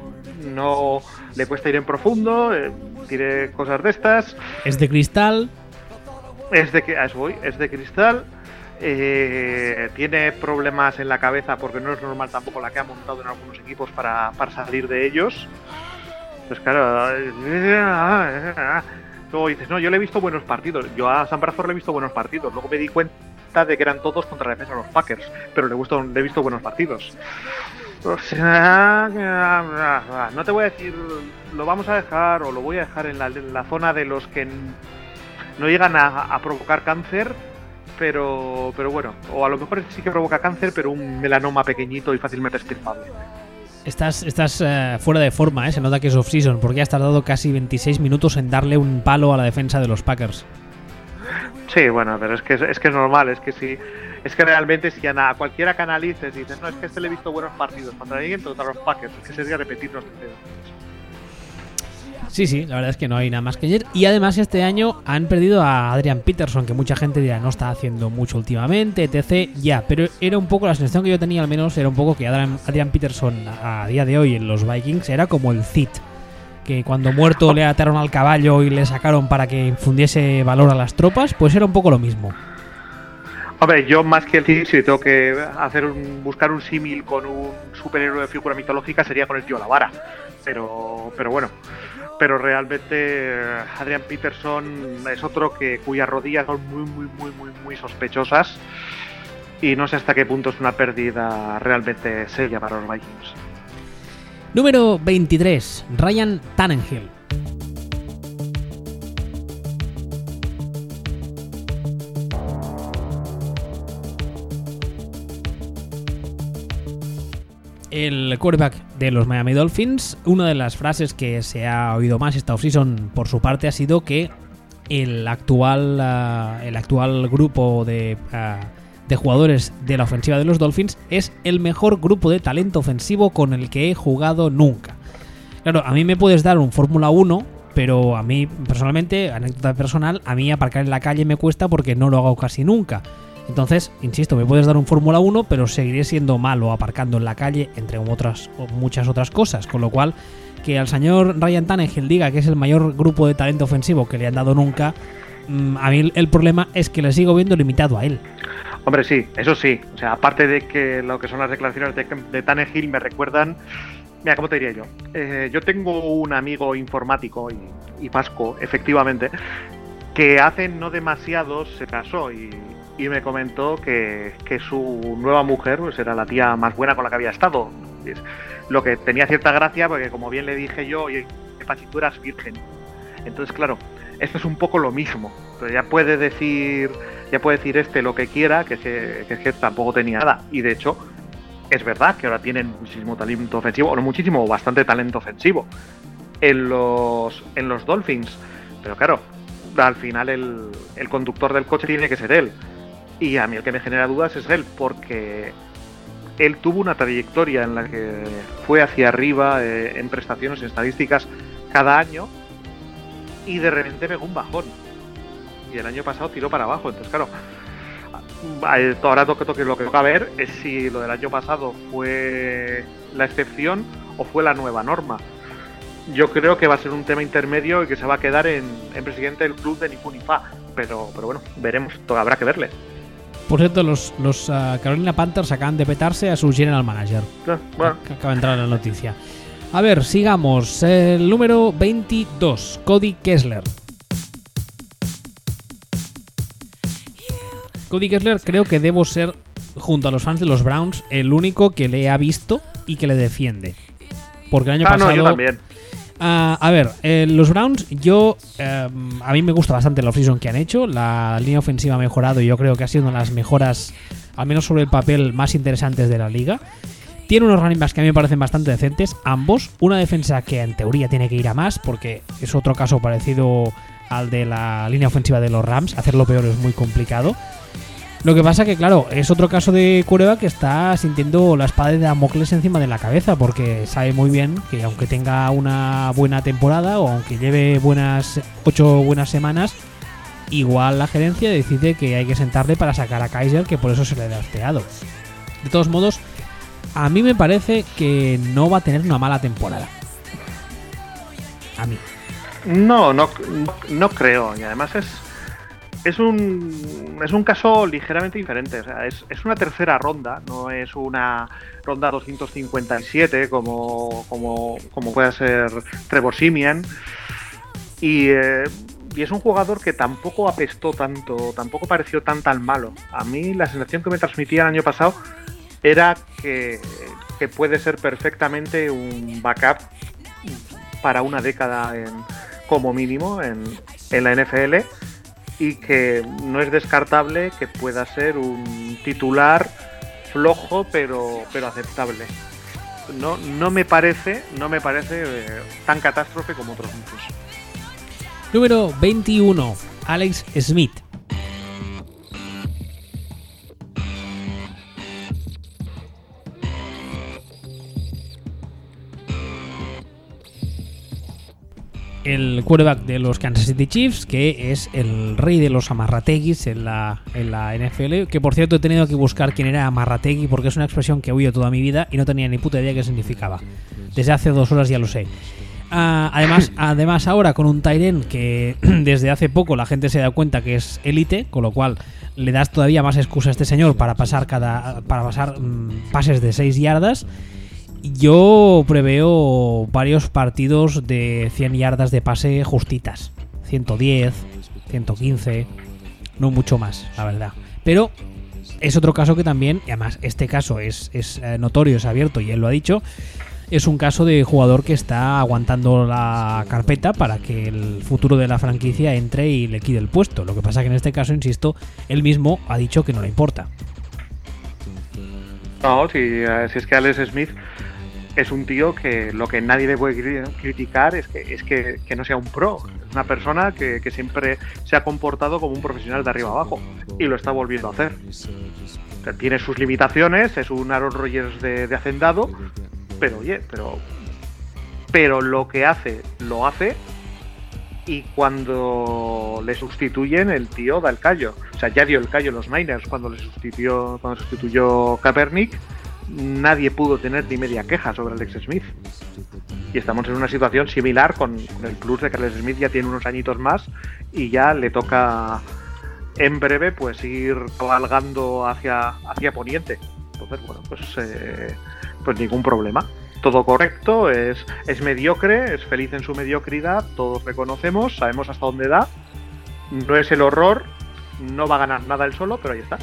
no le cuesta ir en profundo, eh, tiene cosas de estas, Es de cristal. es de que a eso voy, es de cristal, eh, tiene problemas en la cabeza porque no es normal tampoco la que ha montado en algunos equipos para, para salir de ellos. Pues claro, luego dices, no, yo le he visto buenos partidos, yo a San Bradford le he visto buenos partidos, luego me di cuenta de que eran todos contra la defensa de los Packers, pero le he visto, le he visto buenos partidos. Sea, no te voy a decir, lo vamos a dejar o lo voy a dejar en la, zona de los que no llegan a, provocar cáncer, pero, pero bueno, o a lo mejor sí que provoca cáncer, pero un melanoma pequeñito y fácilmente extirpable. Estás, estás eh, fuera de forma, ¿eh? se nota que es off-season, porque has tardado casi 26 minutos en darle un palo a la defensa de los Packers. Sí, bueno, pero es que es, que es normal, es que si es que realmente si a, cualquiera que analices y dices, no, es que este le he visto buenos partidos contra alguien, contra los Packers, es que sería repetirnos. Sí, sí, la verdad es que no hay nada más que ayer. Y además este año han perdido a Adrian Peterson, que mucha gente dirá no está haciendo mucho últimamente, etc. Ya, pero era un poco la sensación que yo tenía al menos, era un poco que Adrian, Adrian Peterson a día de hoy en los Vikings era como el Cid. Que cuando muerto le ataron al caballo y le sacaron para que infundiese valor a las tropas, pues era un poco lo mismo. Hombre, yo más que el Cid, si tengo que hacer un, buscar un símil con un superhéroe de figura mitológica, sería con el tío Lavara. Pero, pero bueno, pero realmente eh, Adrian Peterson es otro que cuyas rodillas son muy, muy, muy, muy, muy sospechosas. Y no sé hasta qué punto es una pérdida realmente seria para los Vikings. Número 23, Ryan Tannenhill. El quarterback de los Miami Dolphins, una de las frases que se ha oído más esta offseason por su parte ha sido que el actual, ah, el actual grupo de, ah, de jugadores de la ofensiva de los Dolphins es el mejor grupo de talento ofensivo con el que he jugado nunca. Claro, a mí me puedes dar un Fórmula 1, pero a mí personalmente, anécdota personal, a mí aparcar en la calle me cuesta porque no lo hago casi nunca. Entonces, insisto, me puedes dar un Fórmula 1, pero seguiré siendo malo aparcando en la calle, entre otras, muchas otras cosas. Con lo cual, que al señor Ryan Tannehill diga que es el mayor grupo de talento ofensivo que le han dado nunca, mm, a mí el problema es que le sigo viendo limitado a él. Hombre, sí, eso sí. O sea, aparte de que lo que son las declaraciones de, de Tannehill me recuerdan. Mira, ¿cómo te diría yo? Eh, yo tengo un amigo informático y, y vasco, efectivamente, que hace no demasiado se casó y, y me comentó que, que su nueva mujer pues, era la tía más buena con la que había estado. Lo que tenía cierta gracia, porque como bien le dije yo, oye, si tú eras virgen. Entonces, claro, esto es un poco lo mismo. Pero ya puede decir, ya puede decir este lo que quiera, que es que, que tampoco tenía nada. Y de hecho, es verdad que ahora tienen muchísimo talento ofensivo, o no muchísimo, bastante talento ofensivo en los, en los Dolphins. Pero claro, al final el, el conductor del coche tiene que ser él. Y a mí el que me genera dudas es él, porque él tuvo una trayectoria en la que fue hacia arriba eh, en prestaciones, en estadísticas cada año, y de repente pegó un bajón. Y el año pasado tiró para abajo. Entonces, claro, ahora toque, toque, lo que toca ver es si lo del año pasado fue la excepción o fue la nueva norma. Yo creo que va a ser un tema intermedio y que se va a quedar en, en presidente del club de Nipun Ifa. Pero, pero bueno, veremos, habrá que verle. Por cierto, los, los ah, Carolina Panthers acaban de petarse a su general manager. Eh, Bueno, que acaba de entrar en la noticia. A ver, sigamos. El número 22, Cody Kessler. Cody Kessler creo que debo ser, junto a los fans de los Browns, el único que le ha visto y que le defiende. Porque el año ah, no, yo pasado también. Ah, a ver, eh, los Browns, yo. eh, a mí me gusta bastante la offseason que han hecho. La línea ofensiva ha mejorado y yo creo que ha sido una de las mejoras, al menos sobre el papel, más interesantes de la liga. Tiene unos running backs que a mí me parecen bastante decentes, ambos. Una defensa que en teoría tiene que ir a más, porque es otro caso parecido al de la línea ofensiva de los Rams. Hacerlo peor es muy complicado. Lo que pasa que, claro, es otro caso de Cueva que está sintiendo la espada de Damocles encima de la cabeza, porque sabe muy bien que aunque tenga una buena temporada o aunque lleve buenas ocho buenas semanas, igual la gerencia decide que hay que sentarle para sacar a Kaiser, que por eso se le ha drafteado. De todos modos, a mí me parece que no va a tener una mala temporada. A mí. No, no, no creo. Y además es, es un es un caso ligeramente diferente. O sea, es, es una tercera ronda, no es una ronda 257 como, como, como puede ser Trevor Simian. Y, eh, y es un jugador que tampoco apestó tanto, tampoco pareció tan tan malo. A mí la sensación que me transmitía el año pasado era que, que puede ser perfectamente un backup para una década en, como mínimo en, en la NFL y que no es descartable que pueda ser un titular flojo pero, pero aceptable. No, no me parece, no me parece eh, tan catástrofe como otros muchos. Número 21, Alex Smith. El quarterback de los Kansas City Chiefs, que es el rey de los amarrateguis en la, en la NFL. Que por cierto he tenido que buscar quién era amarrategui porque es una expresión que he oído toda mi vida y no tenía ni puta idea qué significaba. Desde hace dos horas ya lo sé. Ah, además, además, ahora con un Tyren que desde hace poco la gente se da cuenta que es élite, con lo cual le das todavía más excusa a este señor para pasar cada para pasar mm, pases de 6 yardas. Yo preveo varios partidos de 100 yardas de pase justitas. 110, 115, no mucho más, la verdad. Pero es otro caso que también, y además este caso es, es eh, notorio, es abierto y él lo ha dicho, es un caso de jugador que está aguantando la carpeta para que el futuro de la franquicia entre y le quite el puesto. Lo que pasa que en este caso, insisto, él mismo ha dicho que no le importa. No, si, eh, si es que Alex Smith es un tío que lo que nadie le puede cri- criticar es que, es que, que no sea un pro. Es una persona que, que siempre se ha comportado como un profesional de arriba abajo y lo está volviendo a hacer. O sea, tiene sus limitaciones, es un Aaron Rodgers de, de hacendado, pero oye, pero, pero lo que hace, lo hace y cuando le sustituyen el tío da el callo. O sea, ya dio el callo los Niners cuando le sustituyó, cuando sustituyó Kaepernick nadie pudo tener ni media queja sobre Alex Smith. Y estamos en una situación similar con, el plus de que Alex Smith ya tiene unos añitos más y ya le toca en breve pues ir cabalgando hacia, hacia Poniente. Entonces, bueno, pues, eh, pues ningún problema. Todo correcto, es, es mediocre, es feliz en su mediocridad, todos reconocemos, sabemos hasta dónde da. No es el horror, no va a ganar nada él solo, pero ahí está.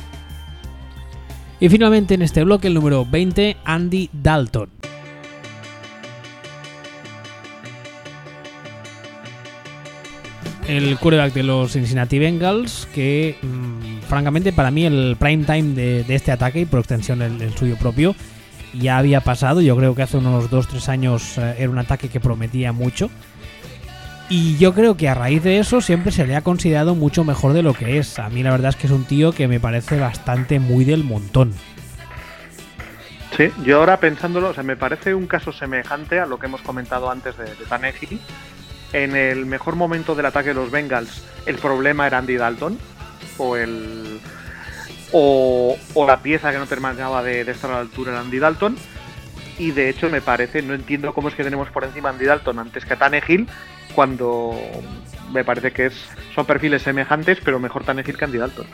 Y finalmente en este bloque el número 20, Andy Dalton. El quarterback de los Cincinnati Bengals, que mmm, francamente para mí el prime time de, este ataque y por extensión el, el, suyo propio ya había pasado. Yo creo que hace unos 2-3 años eh, era un ataque que prometía mucho. Y yo creo que a raíz de eso siempre se le ha considerado mucho mejor de lo que es. A mí la verdad es que es un tío que me parece bastante muy del montón. Sí, yo ahora pensándolo, o sea, me parece un caso semejante a lo que hemos comentado antes de, de. En el mejor momento del ataque de los Bengals, el problema era Andy Dalton, o el. O, o la pieza que no terminaba de, estar a la altura era Andy Dalton. Y de hecho, me parece, no entiendo cómo es que tenemos por encima Andy Dalton antes que a Tannehill, cuando me parece que es, son perfiles semejantes, pero mejor Tannehill que Andy Dalton.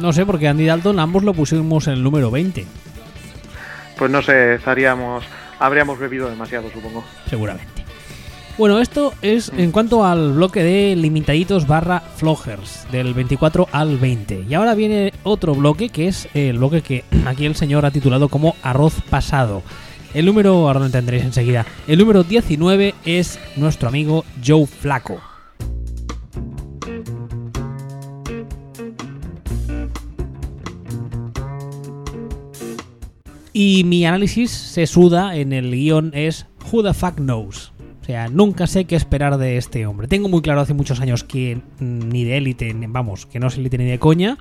No sé, porque Andy Dalton ambos lo pusimos en el número 20. Pues no sé, estaríamos. Habríamos bebido demasiado, supongo. Seguramente. Bueno, esto es en cuanto al bloque de limitaditos barra flojers, del 24 al 20. Y ahora viene otro bloque que es el bloque que aquí el señor ha titulado como arroz pasado. El número, ahora lo entenderéis enseguida, el número 19 es nuestro amigo Joe Flaco. Y mi análisis se suda en el guion es Who the fuck knows. O sea, nunca sé qué esperar de este hombre. Tengo muy claro hace muchos años que mm, ni de élite, vamos, que no es élite ni de coña.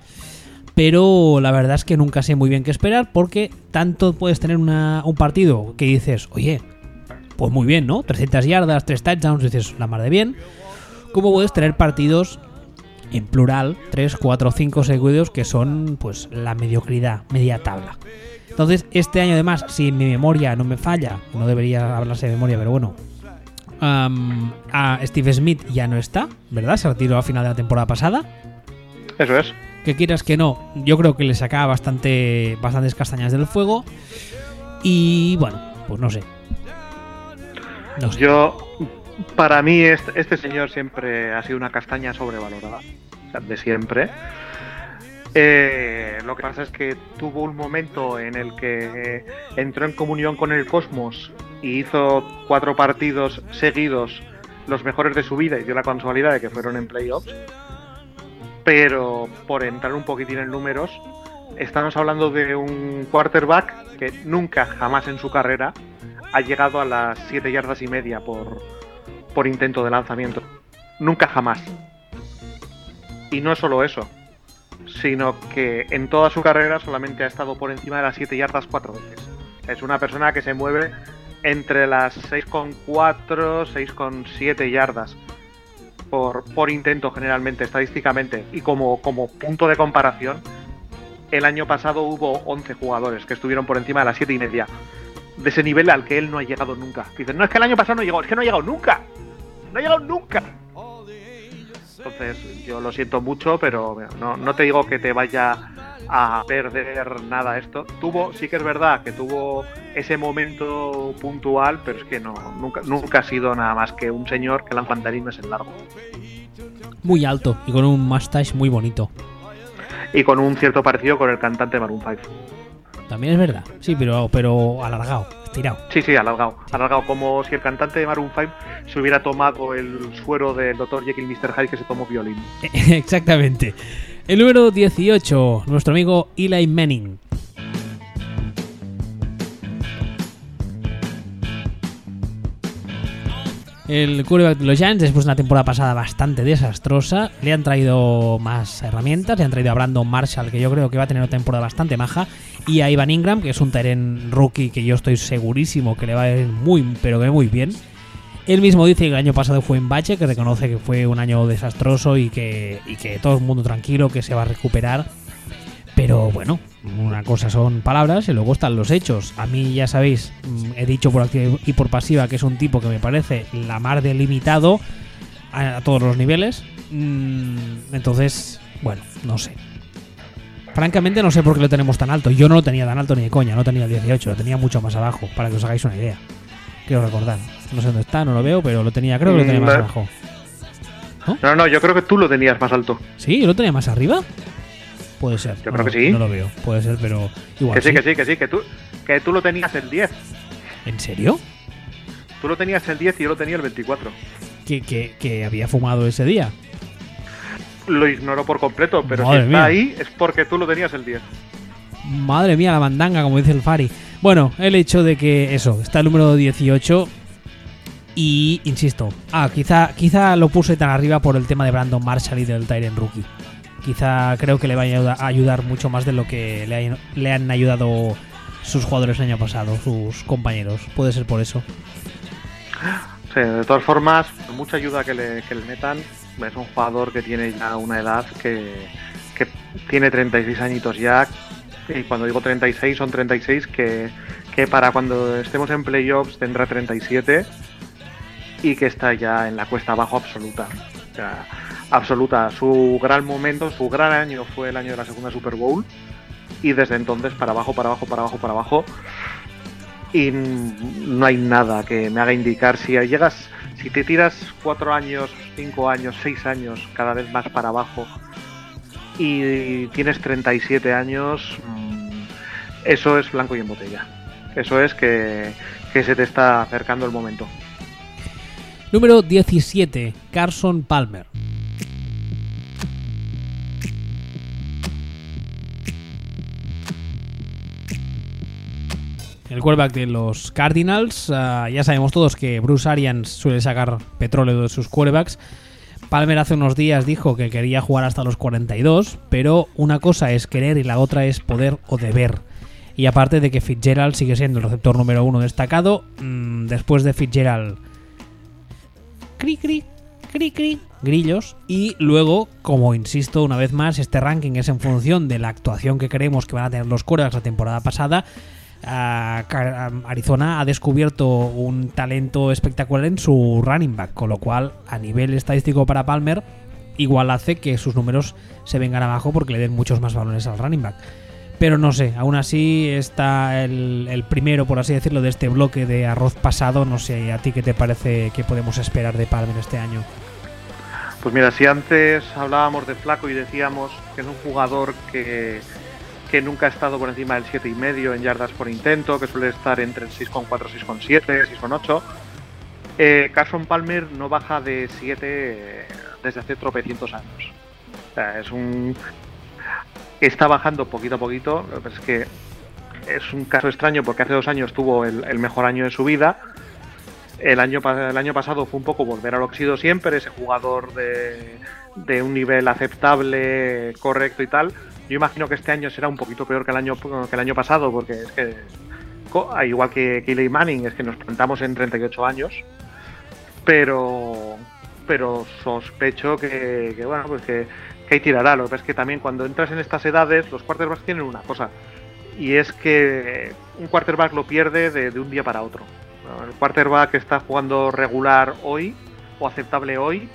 Pero la verdad es que nunca sé muy bien qué esperar porque tanto puedes tener un partido que dices, oye, pues muy bien, ¿no? 300 yardas, 3 touchdowns, dices la mar de bien. Como puedes tener partidos en plural, 3, 4, 5 seguidos que son pues la mediocridad, media tabla. Entonces, este año además, si mi memoria no me falla, no debería hablarse de memoria, pero bueno, a Steve Smith ya no está, ¿verdad? Se retiró a final de la temporada pasada. Eso es. Que quieras que no, yo creo que le sacaba bastante, bastantes castañas del fuego. Y bueno, pues no sé. Yo, para mí, este, este, señor siempre ha sido una castaña sobrevalorada. O sea, de siempre. Eh, lo que pasa es que tuvo un momento en el que entró en comunión con el cosmos y hizo cuatro partidos seguidos los mejores de su vida y dio la casualidad de que fueron en playoffs. Pero por entrar un poquitín en números, estamos hablando de un quarterback que nunca, jamás en su carrera, ha llegado a las 7 yardas y media por, por intento de lanzamiento. Nunca jamás. Y no es solo eso sino que en toda su carrera solamente ha estado por encima de las 7 yardas cuatro veces. Es una persona que se mueve entre las 6,4, 6,7 yardas por, intento generalmente, estadísticamente. Y como, como punto de comparación, el año pasado hubo 11 jugadores que estuvieron por encima de las 7 y media. De ese nivel al que él no ha llegado nunca. Dicen, no es que el año pasado no llegó, es que no ha llegado nunca. No ha llegado nunca. Entonces, yo lo siento mucho, pero no, te digo que te vaya a perder nada esto. Tuvo, sí que es verdad que tuvo ese momento puntual, pero es que no, nunca, nunca ha sido nada más que un señor que lanza pantalines en largo. Muy alto y con un mustache muy bonito. Y con un cierto parecido con el cantante Maroon 5. También es verdad, sí, pero, pero alargado. Sí, sí, alargado. Alargado, como si el cantante de Maroon 5 se hubiera tomado el suero del Dr. Jekyll y Mr. Hyde que se tomó violín. Exactamente. El número 18, nuestro amigo Eli Manning. El quarterback de los Giants, después de una temporada pasada bastante desastrosa, le han traído más herramientas, le han traído a Brandon Marshall, que yo creo que va a tener una temporada bastante maja, y a Ivan Ingram, que es un Teren rookie que yo estoy segurísimo que le va a ir muy, pero que muy bien. Él mismo dice que el año pasado fue en bache, que reconoce que fue un año desastroso y que, y que todo el mundo tranquilo, que se va a recuperar. Pero bueno, una cosa son palabras y luego están los hechos. A mí ya sabéis, mm, he dicho por activa y por pasiva que es un tipo que me parece la mar delimitado a, a todos los niveles. Mm, entonces, bueno, no sé. Francamente no sé por qué lo tenemos tan alto. Yo no lo tenía tan alto ni de coña, no tenía el 18, lo tenía mucho más abajo, para que os hagáis una idea. Quiero recordar. No sé dónde está, no lo veo, pero lo tenía, creo que lo tenía más mm, abajo. ¿No? ¿No? yo creo que tú lo tenías más alto. ¿Sí? ¿Yo lo tenía más arriba? Puede ser. Yo creo que sí. No lo veo, puede ser, pero igual. Que sí, que sí, que sí, que tú, que tú lo tenías el 10. ¿En serio? Tú lo tenías el 10 y yo lo tenía el 24. ¿Que, que, que había fumado ese día? lo ignoro por completo, pero si está ahí es porque tú lo tenías el 10. Madre mía, la mandanga, como dice el Fari. Bueno, el hecho de que eso, está el número 18 y, insisto, ah, quizá, quizá lo puse tan arriba por el tema de Brandon Marshall y del Tyrant Rookie. Quizá creo que le vaya a ayudar mucho más de lo que le, le han ayudado sus jugadores el año pasado, sus compañeros. Puede ser por eso. Sí, de todas formas, mucha ayuda que le, que le metan, es un jugador que tiene ya una edad que, tiene 36 añitos ya. Y cuando digo 36, son 36 que, que para cuando estemos en playoffs tendrá 37 y que está ya en la cuesta abajo absoluta. absoluta. Su gran momento, su gran año fue el año de la segunda Super Bowl. Y desde entonces para abajo, para abajo, para abajo, para abajo. Y no hay nada que me haga indicar si llegas si te tiras cuatro años, cinco años, seis años, cada vez más para abajo, y tienes 37 años, mm, eso es blanco y en botella. eso es que, que se te está acercando el momento. Número 17, Carson Palmer. El quarterback de los Cardinals, uh, ya sabemos todos que Bruce Arians suele sacar petróleo de sus quarterbacks. Palmer hace unos días dijo que quería jugar hasta los 42, pero una cosa es querer y la otra es poder o deber. Y aparte de que Fitzgerald sigue siendo el receptor número uno destacado, mmm, después de Fitzgerald cri cri, cri cri, grillos. Y luego, como insisto una vez más, este ranking es en función de la actuación que creemos que van a tener los quarterbacks la temporada pasada. Arizona ha descubierto un talento espectacular en su running back, con lo cual a nivel estadístico para Palmer igual hace que sus números se vengan abajo porque le den muchos más balones al running back. Pero no sé, aún así está el, el, primero, por así decirlo, de este bloque de arroz pasado. No sé, ¿a ti qué te parece que podemos esperar de Palmer este año? Pues mira, si antes hablábamos de Flaco y decíamos que es un jugador que, que nunca ha estado por encima del 7,5 en yardas por intento, que suele estar entre el 6,4, 6,7, 6,8, eh, Carson Palmer no baja de 7 desde hace tropecientos años. O sea, es un, está bajando poquito a poquito. Es que es un caso extraño porque hace dos años tuvo el, el, mejor año de su vida. El año, el año pasado fue un poco volver al óxido siempre, ese jugador de, de, un nivel aceptable, correcto y tal. Yo imagino que este año será un poquito peor que el año, que el año pasado porque es que, igual que Kelly Manning, es que nos plantamos en 38 años. Pero, pero sospecho que, bueno, pues que que ahí tirará. Lo que pasa es que también cuando entras en estas edades, los quarterbacks tienen una cosa. Y es que un quarterback lo pierde de, de un día para otro. El quarterback está jugando regular hoy o aceptable hoy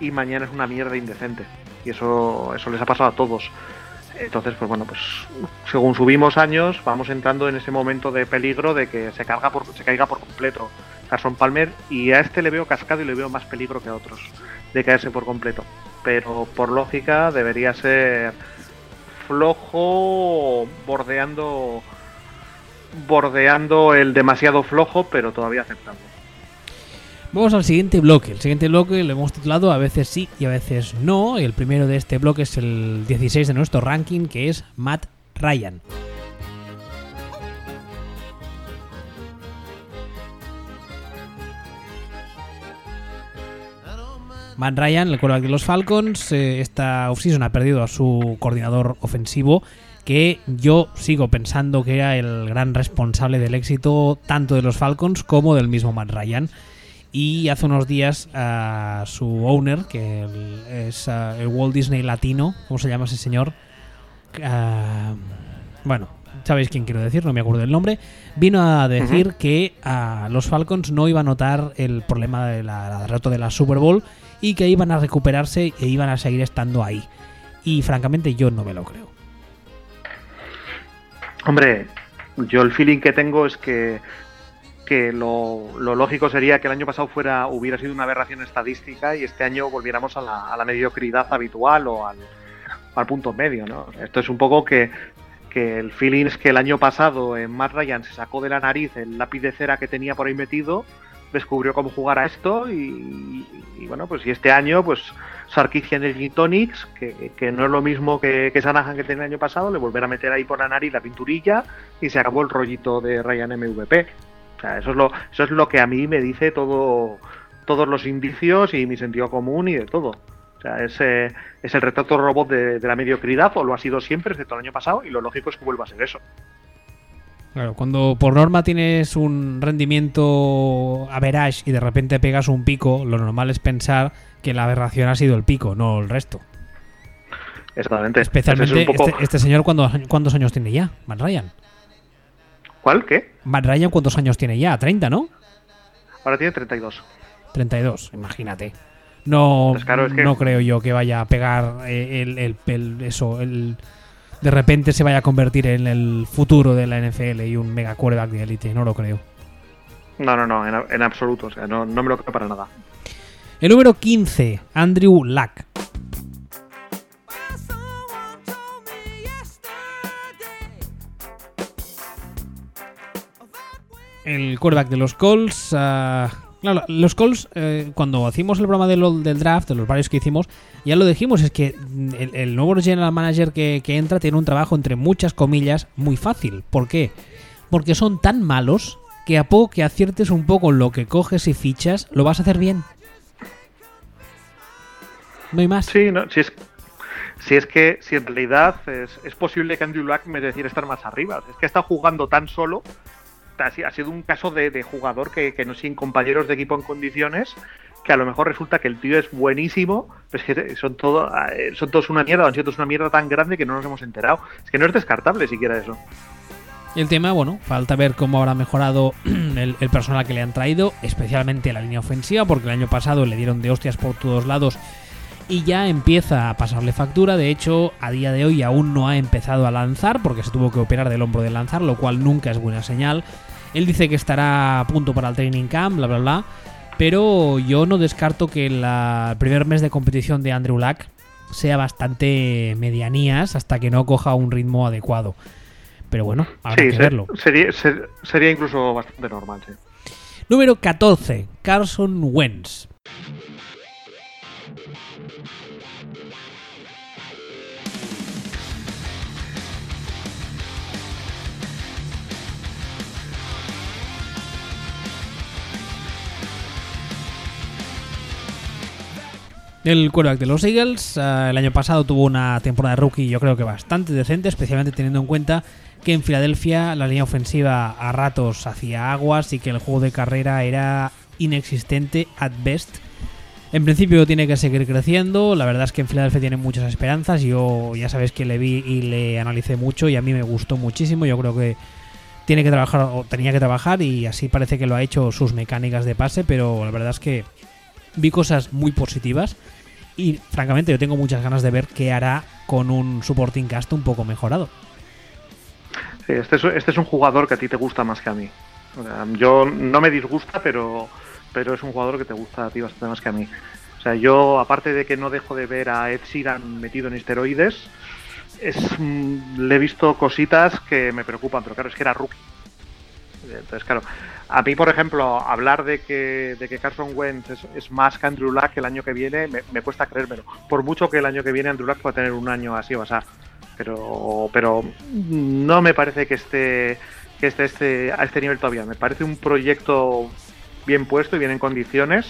y mañana es una mierda indecente. Y eso, eso les ha pasado a todos. Entonces, pues bueno, pues según subimos años, vamos entrando en ese momento de peligro de que se, carga por, se caiga por completo Carson Palmer. Y a este le veo cascado y le veo más peligro que a otros de caerse por completo pero por lógica debería ser flojo, bordeando bordeando el demasiado flojo, pero todavía aceptable. Vamos al siguiente bloque. El siguiente bloque lo hemos titulado a veces sí y a veces no. El primero de este bloque es el 16 de nuestro ranking, que es Matt Ryan. Matt Ryan, el quarterback de los Falcons, eh, esta offseason ha perdido a su coordinador ofensivo, que yo sigo pensando que era el gran responsable del éxito tanto de los Falcons como del mismo Matt Ryan. Y hace unos días a su owner, que es uh, el Walt Disney latino, ¿cómo se llama ese señor? Uh, bueno, sabéis quién quiero decir, no me acuerdo del nombre, vino a decir uh -huh. que los Falcons no iban a notar el problema del de reto de la Super Bowl y que iban a recuperarse e iban a seguir estando ahí. Y francamente yo no me lo creo. Hombre, yo el feeling que tengo es que, que lo, lógico sería que el año pasado fuera hubiera sido una aberración estadística y este año volviéramos a la, a la mediocridad habitual o al, punto medio. ¿no? Esto es un poco que, que el feeling es que el año pasado en Matt Ryan se sacó de la nariz el lápiz de cera que tenía por ahí metido descubrió cómo jugar a esto y, y, bueno, pues y este año, pues Sarkisian Energy Tonics, que, que, no es lo mismo que, que Sanahan que tenía el año pasado, le volver a meter ahí por la nariz la pinturilla y se acabó el rollito de Ryan MVP. O sea, eso es lo, eso es lo que a mí me dice todo, todos los indicios y mi sentido común y de todo. O sea, es, eh, es el retrato robot de, de la mediocridad, o lo ha sido siempre, excepto el año pasado, y lo lógico es que vuelva a ser eso. Claro, cuando por norma tienes un rendimiento average y de repente pegas un pico, lo normal es pensar que la aberración ha sido el pico, no el resto. Exactamente. Especialmente poco... este, este, señor, ¿cuántos, ¿cuántos años tiene ya? Matt Ryan. ¿Cuál? ¿Qué? Matt Ryan, ¿cuántos años tiene ya? 30, ¿no? Ahora tiene 32. 32, imagínate. No, pues claro, es que... no creo yo que vaya a pegar el, el, el eso, el de repente se vaya a convertir en el futuro de la NFL y un mega quarterback de élite, no lo creo. No, no, no, en, en absoluto, o sea, no, no, me lo creo para nada. El número 15, Andrew Luck. El quarterback de los Colts. ah, claro, los Colts, eh, cuando hicimos el programa del, del draft, de los varios que hicimos, ya lo dijimos, es que el, el nuevo general manager que, que entra tiene un trabajo, entre muchas comillas, muy fácil. ¿Por qué? Porque son tan malos que a poco que aciertes un poco lo que coges y fichas, lo vas a hacer bien. No hay más. Sí, no, si es, si es que si en realidad es, es posible que Andrew Luck mereciera estar más arriba. Es que está jugando tan solo. Ha si- ha sido un caso de, jugador que, no sin compañeros de equipo en condiciones. Que a lo mejor resulta que el tío es buenísimo, pero es que son, todo, eh, son todos una mierda, han sido todos una mierda tan grande que no nos hemos enterado. Es que no es descartable siquiera eso. El tema, bueno, falta ver cómo habrá mejorado el, el personal que le han traído, especialmente la línea ofensiva, porque el año pasado le dieron de hostias por todos lados y ya empieza a pasarle factura. De hecho, a día de hoy aún no ha empezado a lanzar, porque se tuvo que operar del hombro de lanzar, lo cual nunca es buena señal. Él dice que estará a punto para el training camp, bla, bla, bla. Pero yo no descarto que la- el primer mes de competición de Andrew Luck sea bastante medianías hasta que no coja un ritmo adecuado. Pero bueno, habrá Sí, que verlo. sería, ser- sería incluso bastante normal, sí. Número 14, Carson Wentz. El quarterback de los Eagles eh, el año pasado tuvo una temporada de rookie yo creo que bastante decente, especialmente teniendo en cuenta que en Filadelfia la línea ofensiva a ratos hacía aguas y que el juego de carrera era inexistente at best. En principio tiene que seguir creciendo, la verdad es que en Filadelfia tiene muchas esperanzas, yo ya sabéis que le vi y le analicé mucho y a mí me gustó muchísimo, yo creo que tiene que trabajar o tenía que trabajar y así parece que lo ha hecho sus mecánicas de pase, pero la verdad es que vi cosas muy positivas y francamente yo tengo muchas ganas de ver qué hará con un supporting cast un poco mejorado. Este, es, este es un jugador que a ti te gusta más que a mí. Yo no me disgusta, pero, pero es un jugador que te gusta a ti bastante más que a mí. O sea, yo, aparte de que no dejo de ver a Ed Sheeran metido en esteroides, es, mm, le he visto cositas que me preocupan, pero claro, es que era rookie. Entonces, claro, a mí, por ejemplo, hablar de que, de que Carson Wentz es, es más que Andrew Luck el año que viene, me, cuesta creérmelo. Por mucho que el año que viene Andrew Luck pueda tener un año así o así. Pero, pero no me parece que esté, que esté este, a este nivel todavía. Me parece un proyecto bien puesto y bien en condiciones,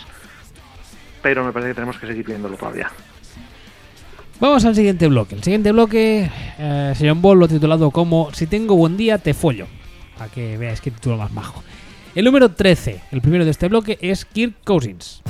pero me parece que tenemos que seguir viéndolo todavía. Vamos al siguiente bloque. El siguiente bloque, eh, señor Ball lo ha titulado como Si tengo buen día, te follo. Para que veáis qué título más majo. El número 13, el primero de este bloque, es Kirk Cousins.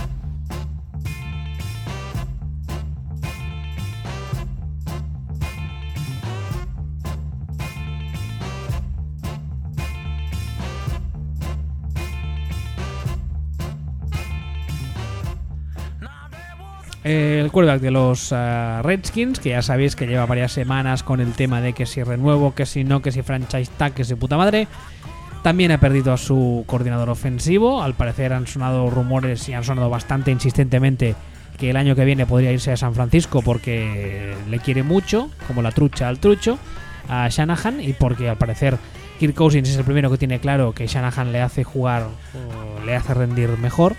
el quarterback de los uh, Redskins, que ya sabéis que lleva varias semanas con el tema de que si renuevo, que si no, que si franchise tag, que si puta madre. También ha perdido a su coordinador ofensivo. Al parecer han sonado rumores y han sonado bastante insistentemente que el año que viene podría irse a San Francisco porque le quiere mucho, como la trucha al trucho, a Shanahan y porque al parecer Kirk Cousins es el primero que tiene claro que Shanahan le hace jugar o le hace rendir mejor.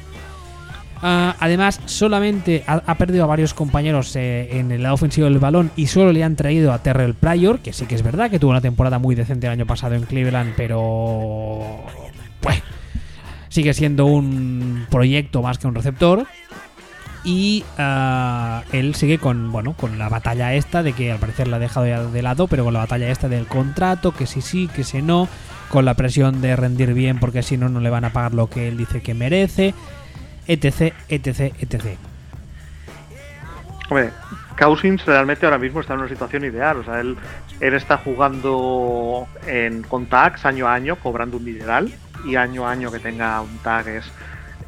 Uh, además, solamente ha, perdido a varios compañeros eh, en el lado ofensivo del balón y solo le han traído a Terrell Pryor, que sí que es verdad que tuvo una temporada muy decente el año pasado en Cleveland, pero pues, sigue siendo un proyecto más que un receptor. Y uh, él sigue con bueno con la batalla esta de que al parecer la ha dejado ya de lado, pero con la batalla esta del contrato, que sí sí, que si no, con la presión de rendir bien porque si no no le van a pagar lo que él dice que merece etc, etc, etc. Hombre, realmente ahora mismo está en una situación ideal. O sea, él, está jugando en, con tags año a año, cobrando un dineral, y año a año que tenga un tag es,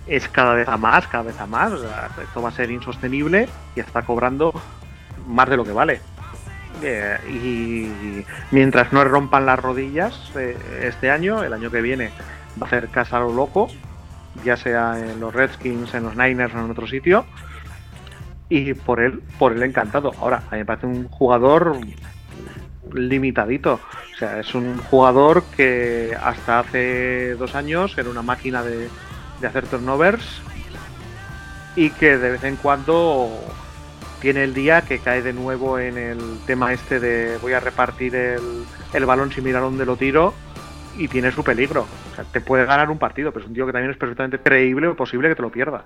es cada vez a más, cada vez a más. Esto va a ser insostenible y está cobrando más de lo que vale. Eh, y mientras no rompan las rodillas eh, este año, el año que viene va a hacer casa a lo loco ya sea en los Redskins, en los Niners o en otro sitio. Y por él, por él encantado. Ahora, a mí me parece un jugador limitadito. O sea, es un jugador que hasta hace dos años era una máquina de, de hacer turnovers y que de vez en cuando tiene el día que cae de nuevo en el tema este de voy a repartir el, el balón sin mirar dónde lo tiro y tiene su peligro. O sea, te puede ganar un partido, pero es un tío que también es perfectamente creíble o posible que te lo pierda.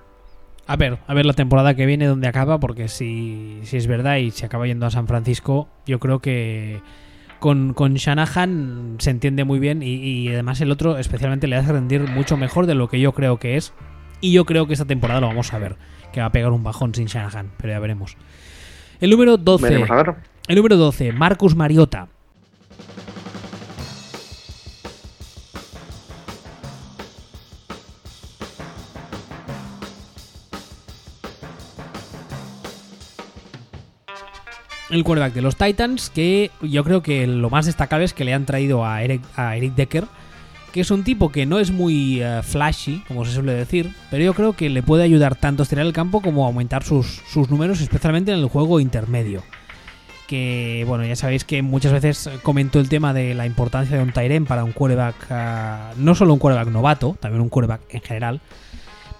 A ver, a ver la temporada que viene donde acaba, porque si, si es verdad y se acaba yendo a San Francisco, yo creo que con, con Shanahan se entiende muy bien y, y además el otro especialmente le hace rendir mucho mejor de lo que yo creo que es. Y yo creo que esta temporada lo vamos a ver, que va a pegar un bajón sin Shanahan, pero ya veremos. El número 12. Veremos a ver. El número 12, Marcus Mariota. El quarterback de los Titans, que yo creo que lo más destacable es que le han traído a Eric, Decker, que es un tipo que no es muy eh, flashy, como se suele decir, pero yo creo que le puede ayudar tanto a estirar el campo como a aumentar sus, números, especialmente en el juego intermedio. Que, bueno, ya sabéis que muchas veces comento el tema de la importancia de un Tyren para un quarterback, ah, no solo un quarterback novato, también un quarterback en general.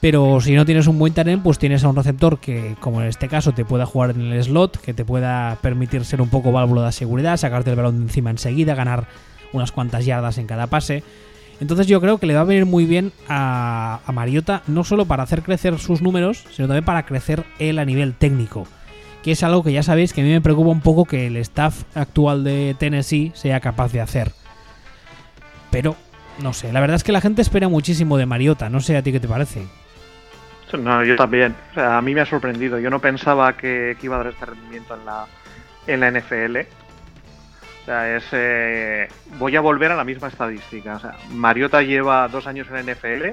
Pero si no tienes un buen Tyren, pues tienes a un receptor que, como en este caso, te pueda jugar en el slot, que te pueda permitir ser un poco válvula de seguridad, sacarte el balón de encima enseguida, ganar unas cuantas yardas en cada pase. Entonces yo creo que le va a venir muy bien a, a, Mariota, no solo para hacer crecer sus números, sino también para crecer él a nivel técnico. Que es algo que ya sabéis que a mí me preocupa un poco que el staff actual de Tennessee sea capaz de hacer. Pero, no sé, la verdad es que la gente espera muchísimo de Mariota, no sé a ti qué te parece. No, yo también. A mí me ha sorprendido. Yo no pensaba que, que iba a dar este rendimiento en la, en la NFL. O sea, es. Eh, voy a volver a la misma estadística. O sea, Mariota lleva dos años en la NFL.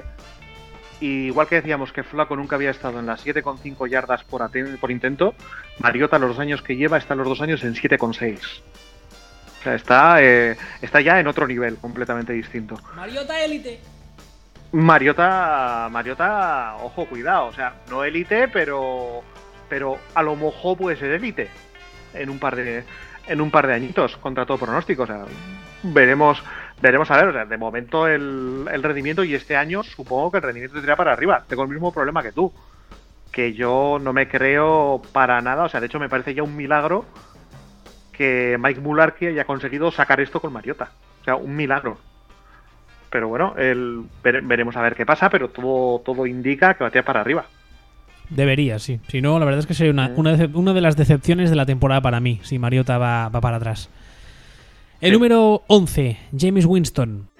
Y igual que decíamos que Flaco nunca había estado en las 7,5 yardas por, por intento, Mariota los dos años que lleva está los dos años en 7,6. O sea, está, eh, está ya en otro nivel completamente distinto. Mariota élite. Mariota, Mariota, ojo, cuidado, o sea, no élite, pero, pero a lo mejor puede ser élite en un par de, en un par de añitos contra todo pronóstico, o sea, veremos, veremos a ver, o sea, de momento el, el rendimiento y este año supongo que el rendimiento tendría para arriba. Tengo el mismo problema que tú, que yo no me creo para nada, o sea, de hecho me parece ya un milagro que Mike Mularkey haya conseguido sacar esto con Mariota, o sea, un milagro pero bueno, el, veremos a ver qué pasa, pero todo, todo indica que va a tirar para arriba. Debería, sí. Si no, la verdad es que sería una, una, una, de las decepciones de la temporada para mí, si Mariota va, va para atrás. El sí. número 11, James Winston.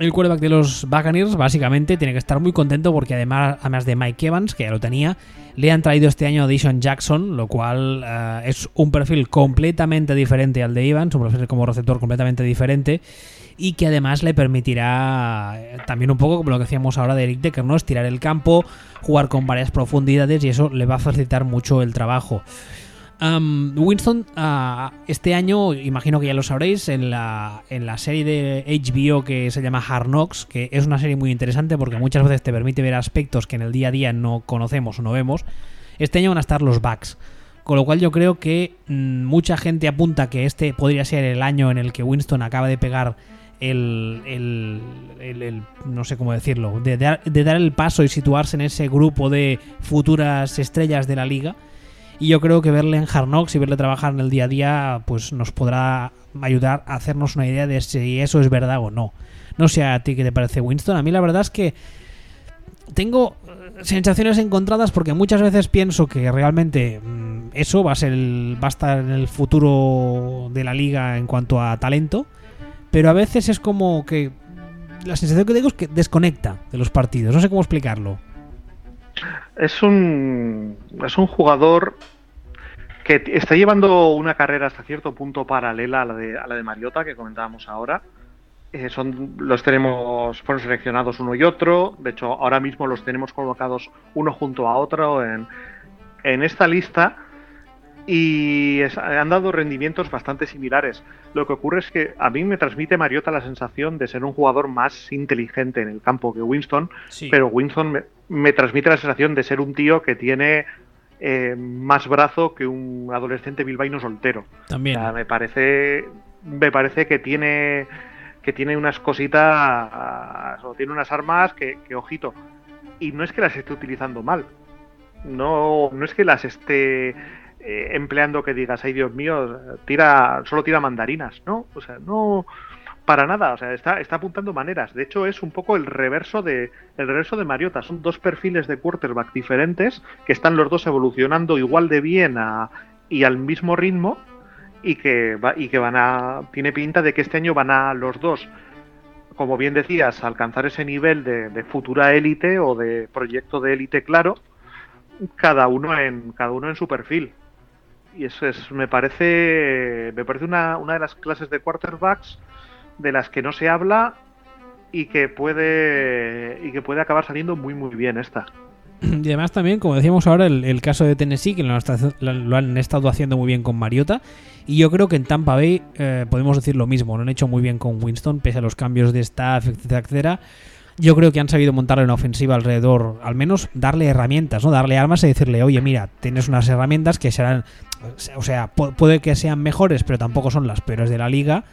El quarterback de los Buccaneers básicamente tiene que estar muy contento porque además, además de Mike Evans, que ya lo tenía, le han traído este año a Dishon Jackson, lo cual uh, es un perfil completamente diferente al de Evans, un perfil como receptor completamente diferente y que además le permitirá eh, también un poco como lo que decíamos ahora de Eric Decker, ¿no? Estirar el campo, jugar con varias profundidades y eso le va a facilitar mucho el trabajo. Winston, uh, este año, imagino que ya lo sabréis, en la, en la serie de HBO que se llama Hard Knocks, que es una serie muy interesante porque muchas veces te permite ver aspectos que en el día a día no conocemos o no vemos, este año van a estar los bugs. Con lo cual yo creo que mmm, mucha gente apunta que este podría ser el año en el que Winston acaba de pegar el, el, el, el no sé cómo decirlo, de, de, de dar el paso y situarse en ese grupo de futuras estrellas de la liga. Y yo creo que verle en Hard y verle trabajar en el día a día, pues nos podrá ayudar a hacernos una idea de si eso es verdad o no. No sé a ti qué te parece Winston. A mí la verdad es que tengo sensaciones encontradas porque muchas veces pienso que realmente mmm, eso va a ser va a estar en el futuro de la liga en cuanto a talento. Pero a veces es como que la sensación que tengo es que desconecta de los partidos. No sé cómo explicarlo es un, es un jugador que está llevando una carrera hasta cierto punto paralela a la de, a la de Mariota que comentábamos ahora. Eh, son, los tenemos, fueron seleccionados uno y otro. De hecho, ahora mismo los tenemos colocados uno junto a otro en, en esta lista. Y han dado rendimientos bastante similares. Lo que ocurre es que a mí me transmite Mariota la sensación de ser un jugador más inteligente en el campo que Winston, pero Winston me, transmite la sensación de ser un tío que tiene eh, más brazo que un adolescente bilbaíno soltero. También. me parece, me parece que tiene que tiene unas cositas, o tiene unas armas que, que, ojito. Y no es que las esté utilizando mal. No, no es que las esté eh, empleando que digas, ay Dios mío, tira, solo tira mandarinas, ¿no? O sea, no para nada, o sea, está, está apuntando maneras. De hecho, es un poco el reverso de el reverso de Mariota. Son dos perfiles de quarterback diferentes que están los dos evolucionando igual de bien y al mismo ritmo y que va, y que van a tiene pinta de que este año van a los dos como bien decías, alcanzar ese nivel de, de futura élite o de proyecto de élite claro, cada uno en cada uno en su perfil y eso es, me parece, me parece una, una, de las clases de quarterbacks de las que no se habla y que puede y que puede acabar saliendo muy muy bien esta. Y además también, como decíamos ahora, el, caso de Tennessee, que lo, han estado haciendo muy bien con Mariota. Y yo creo que en Tampa Bay eh, podemos decir lo mismo. Lo han hecho muy bien con Winston, pese a los cambios de staff, etcétera, etcétera. Yo creo que han sabido montarle una ofensiva alrededor, al menos darle herramientas, ¿no? Darle armas y decirle, oye, mira, tienes unas herramientas que serán o sea, puede que sean mejores, pero tampoco son las peores de la liga,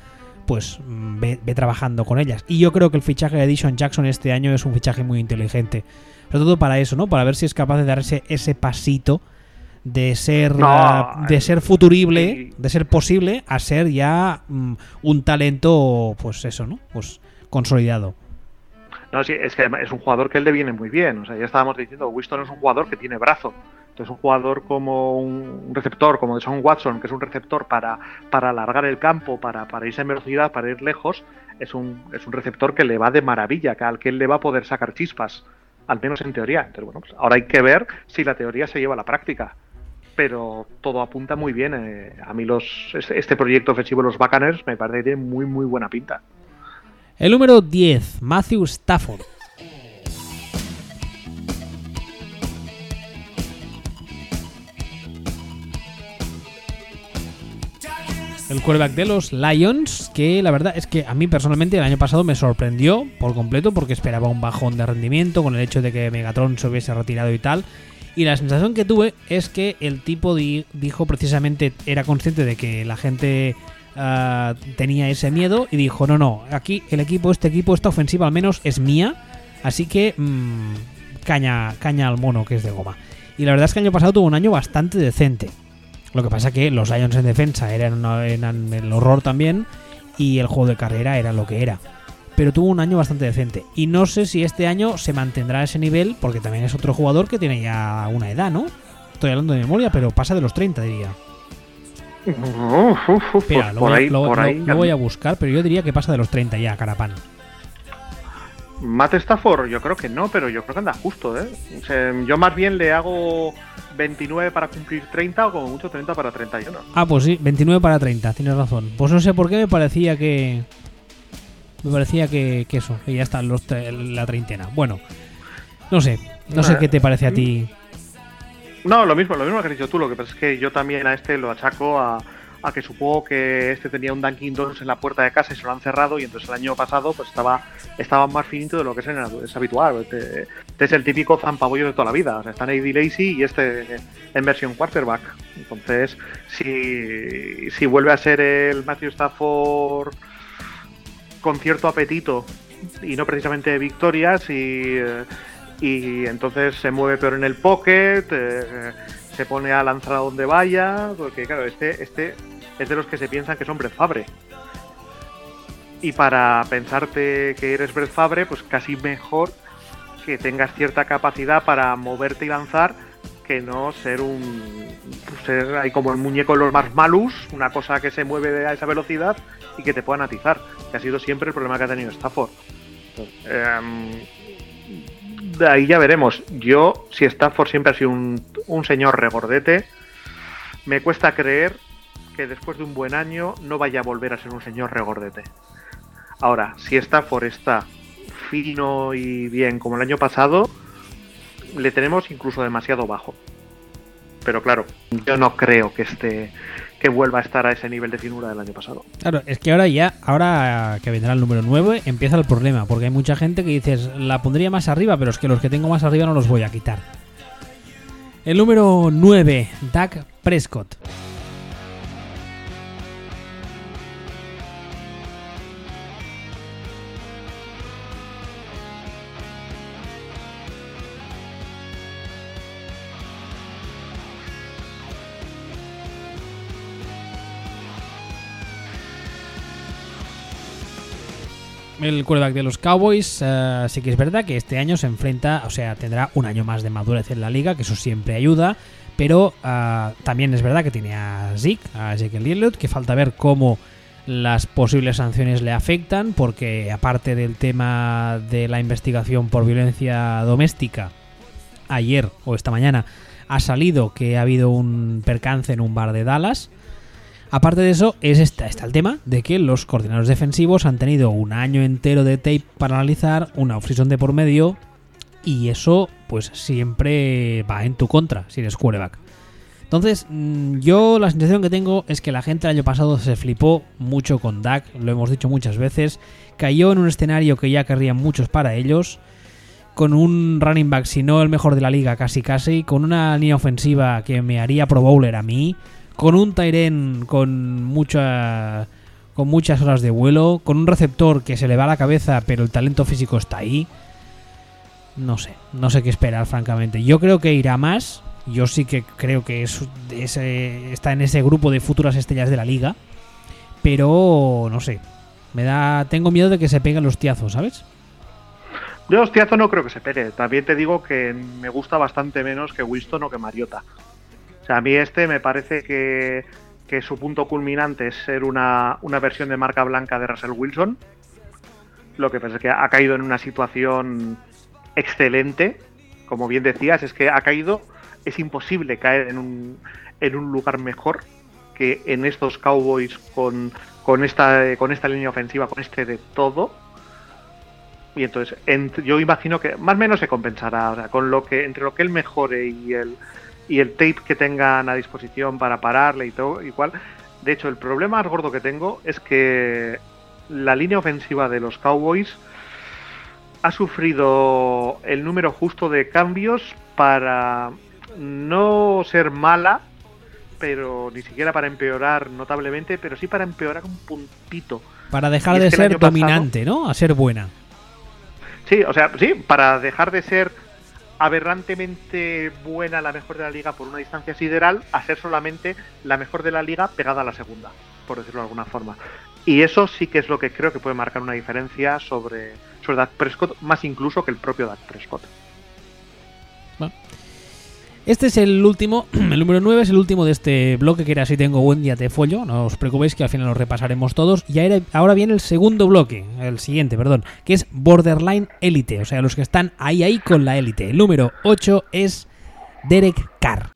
pues mm, ve, trabajando con ellas. Y yo creo que el fichaje de Dishon Jackson este año es un fichaje muy inteligente. Sobre todo para eso, ¿no? Para ver si es capaz de darse ese pasito de ser de ser futurible, de ser posible a ser ya mm, un talento pues eso, ¿no? Pues consolidado. No, sí, es que es un jugador que él le viene muy bien. O sea, ya estábamos diciendo, Winston es un jugador que tiene brazo. Entonces, un jugador como un receptor, como de Son Watson, que es un receptor para, para alargar el campo, para, para irse en velocidad, para ir lejos, es un, es un receptor que le va de maravilla, que al que él le va a poder sacar chispas, al menos en teoría. Entonces, bueno, pues ahora hay que ver si la teoría se lleva a la práctica. Pero todo apunta muy bien. Eh, a mí los, este, este proyecto ofensivo de los Buccaneers me parece que tiene muy, muy buena pinta. El número 10, Matthew Stafford. el quarterback de los Lions, que la verdad es que a mí personalmente el año pasado me sorprendió por completo porque esperaba un bajón de rendimiento con el hecho de que Megatron se hubiese retirado y tal. Y la sensación que tuve es que el tipo dijo precisamente, era consciente de que la gente ah, tenía ese miedo y dijo, no, no, aquí el equipo, este equipo, esta ofensiva al menos es mía, así que mm, caña, caña al mono que es de goma. Y la verdad es que el año pasado tuvo un año bastante decente. Lo que pasa que los Lions en defensa eran, eran el horror también y el juego de carrera era lo que era. Pero tuvo un año bastante decente. Y no sé si este año se mantendrá ese nivel, porque también es otro jugador que tiene ya una edad, ¿no? Estoy hablando de memoria, pero pasa de los 30, diría. Espera, lo, voy, a buscar, pero yo diría que pasa de los 30 ya, Carapán. Matt Stafford, yo creo que no, pero yo creo que anda justo, ¿eh? yo más bien le hago 29 para cumplir 30 o como mucho 30 para 31. Ah, pues sí, 29 para 30, tienes razón. Pues no sé por qué me parecía que. Me parecía que, eso, que ya está los, la treintena. Bueno, no sé, no sé qué te parece a ti. No, lo mismo, lo mismo que has dicho tú. Lo que pasa es que yo también a este lo achaco a, a que supongo que este tenía un Dunkin' Donuts en la puerta de casa y se lo han cerrado y entonces el año pasado pues estaba, estaba más finito de lo que es, es habitual. Este, este, es el típico zampabollo de toda la vida. O sea, están Eddie Lacy y este en versión quarterback. Entonces, si, si vuelve a ser el Matthew Stafford con cierto apetito y no precisamente victorias y, y entonces se mueve peor en el pocket, eh, se pone a lanzar a donde vaya, porque claro, este, este es de los que se piensan que son Brett Fabre. Y para pensarte que eres Brett Fabre, pues casi mejor que tengas cierta capacidad para moverte y lanzar que no ser un ser ahí como el muñeco de los más malus, una cosa que se mueve a esa velocidad y que te puedan atizar, que ha sido siempre el problema que ha tenido Stafford. De ahí ya veremos. Yo, si Stafford siempre ha sido un, un señor regordete, me cuesta creer que después de un buen año no vaya a volver a ser un señor regordete. Ahora, si Stafford está fino y bien como el año pasado, le tenemos incluso demasiado bajo. pero claro, yo no creo que esté que vuelva a estar a ese nivel de finura del año pasado. Claro, es que ahora ya, ahora que vendrá el número 9, empieza el problema, porque hay mucha gente que dices, la pondría más arriba, pero es que los que tengo más arriba no los voy a quitar. El número 9, Dak Prescott. El quarterback de los Cowboys, eh, sí que es verdad que este año se enfrenta, o sea, tendrá un año más de madurez en la liga, que eso siempre ayuda, pero eh, también es verdad que tiene a Zeke, a Jake Elliott, que falta ver cómo las posibles sanciones le afectan, porque aparte del tema de la investigación por violencia doméstica, ayer o esta mañana ha salido que ha habido un percance en un bar de Dallas, Aparte de eso, es está el tema de que los coordinadores defensivos han tenido un año entero de tape para analizar, una offseason de por medio, y eso pues siempre va en tu contra si eres quarterback. Entonces, mm, yo la sensación que tengo es que la gente el año pasado se flipó mucho con Dak, lo hemos dicho muchas veces, cayó en un escenario que ya querrían muchos para ellos, con un running back, si no el mejor de la liga, casi casi, con una línea ofensiva que me haría pro bowler a mí, con un Tyren con mucha con muchas horas de vuelo, con un receptor que se le va a la cabeza, pero el talento físico está ahí. No sé, no sé qué esperar, francamente. Yo creo que irá más. Yo sí que creo que es, está en ese grupo de futuras estrellas de la liga. Pero no sé. Me da. Tengo miedo de que se peguen los tiazos, ¿sabes? Yo hostiazo no creo que se pegue. También te digo que me gusta bastante menos que Winston o que Mariota sea, a mí este me parece que, su punto culminante es ser una, versión de marca blanca de Russell Wilson. Lo que pasa es que ha caído en una situación excelente. Como bien decías, es que ha caído. Es imposible caer en un, en un lugar mejor que en estos Cowboys con, con, esta, con esta línea ofensiva, con este de todo. Y entonces, yo imagino que más o menos se compensará. O con lo que, entre lo que él mejore y el, y el tape que tengan a disposición para pararle y todo igual. De hecho, el problema más gordo que tengo es que la línea ofensiva de los Cowboys ha sufrido el número justo de cambios para no ser mala, pero ni siquiera para empeorar notablemente, pero sí para empeorar un puntito. Para dejar de ser dominante, ¿no? A ser buena. Sí, o sea, sí, para dejar de ser aberrantemente buena, la mejor de la liga por una distancia sideral, a ser solamente la mejor de la liga pegada a la segunda, por decirlo de alguna forma. Y eso sí que es lo que creo que puede marcar una diferencia sobre, sobre Prescott, más incluso que el propio Dak Prescott. Este es el último, el número 9 es el último de este bloque que era Si tengo buen día te follo. No os preocupéis que al final lo repasaremos todos. Y ahora viene el segundo bloque, el siguiente, perdón, que es Borderline Elite. O sea, los que están ahí, ahí con la élite. El número 8 es Derek Carr.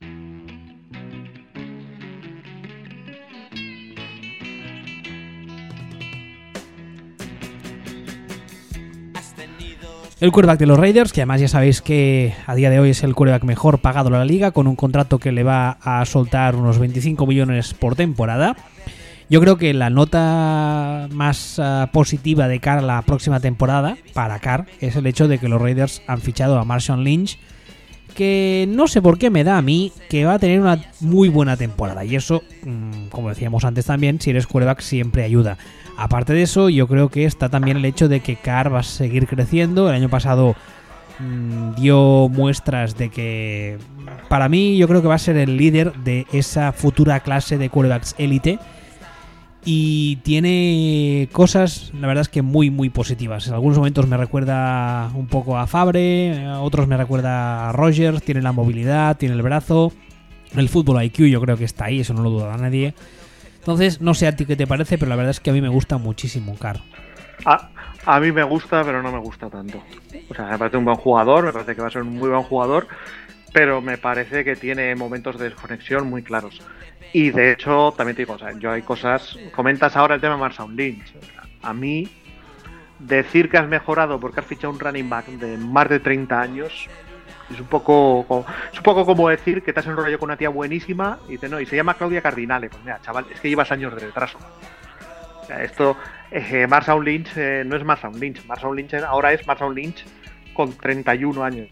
El quarterback de los Raiders, que además ya sabéis que a día de hoy es el quarterback mejor pagado de la liga, con un contrato que le va a soltar unos 25 millones por temporada. Yo creo que la nota más ah, positiva de cara a la próxima temporada para Carr es el hecho de que los Raiders han fichado a Marshawn Lynch, que no sé por qué me da a mí que va a tener una muy buena temporada. Y eso, mm, como decíamos antes también, si eres quarterback siempre ayuda. Aparte de eso, yo creo que está también el hecho de que Carr va a seguir creciendo. El año pasado mm, dio muestras de que, para mí, yo creo que va a ser el líder de esa futura clase de quarterbacks élite. Y tiene cosas, la verdad es que muy, muy positivas. En algunos momentos me recuerda un poco a Fabre, otros me recuerda a Rogers. Tiene la movilidad, tiene el brazo. El fútbol IQ yo creo que está ahí, eso no lo duda nadie. Entonces, no sé a ti qué te parece, pero la verdad es que a mí me gusta muchísimo, Car. A, mí me gusta, pero no me gusta tanto. O sea, me parece un buen jugador, me parece que va a ser un muy buen jugador, pero me parece que tiene momentos de desconexión muy claros. Y de hecho, también te digo, o sea, yo hay cosas. Comentas ahora el tema de Marshall Lynch. a mí, decir que has mejorado porque has fichado un running back de más de 30 años, Es un poco, es un poco como decir que te has enrollado con una tía buenísima y dice, no, y se llama Claudia Cardinale. Pues mira, chaval, es que llevas años de retraso. esto, eh, Lynch eh, no es Marshall Lynch. Marshall Lynch ahora es Marshall Lynch con 31 años.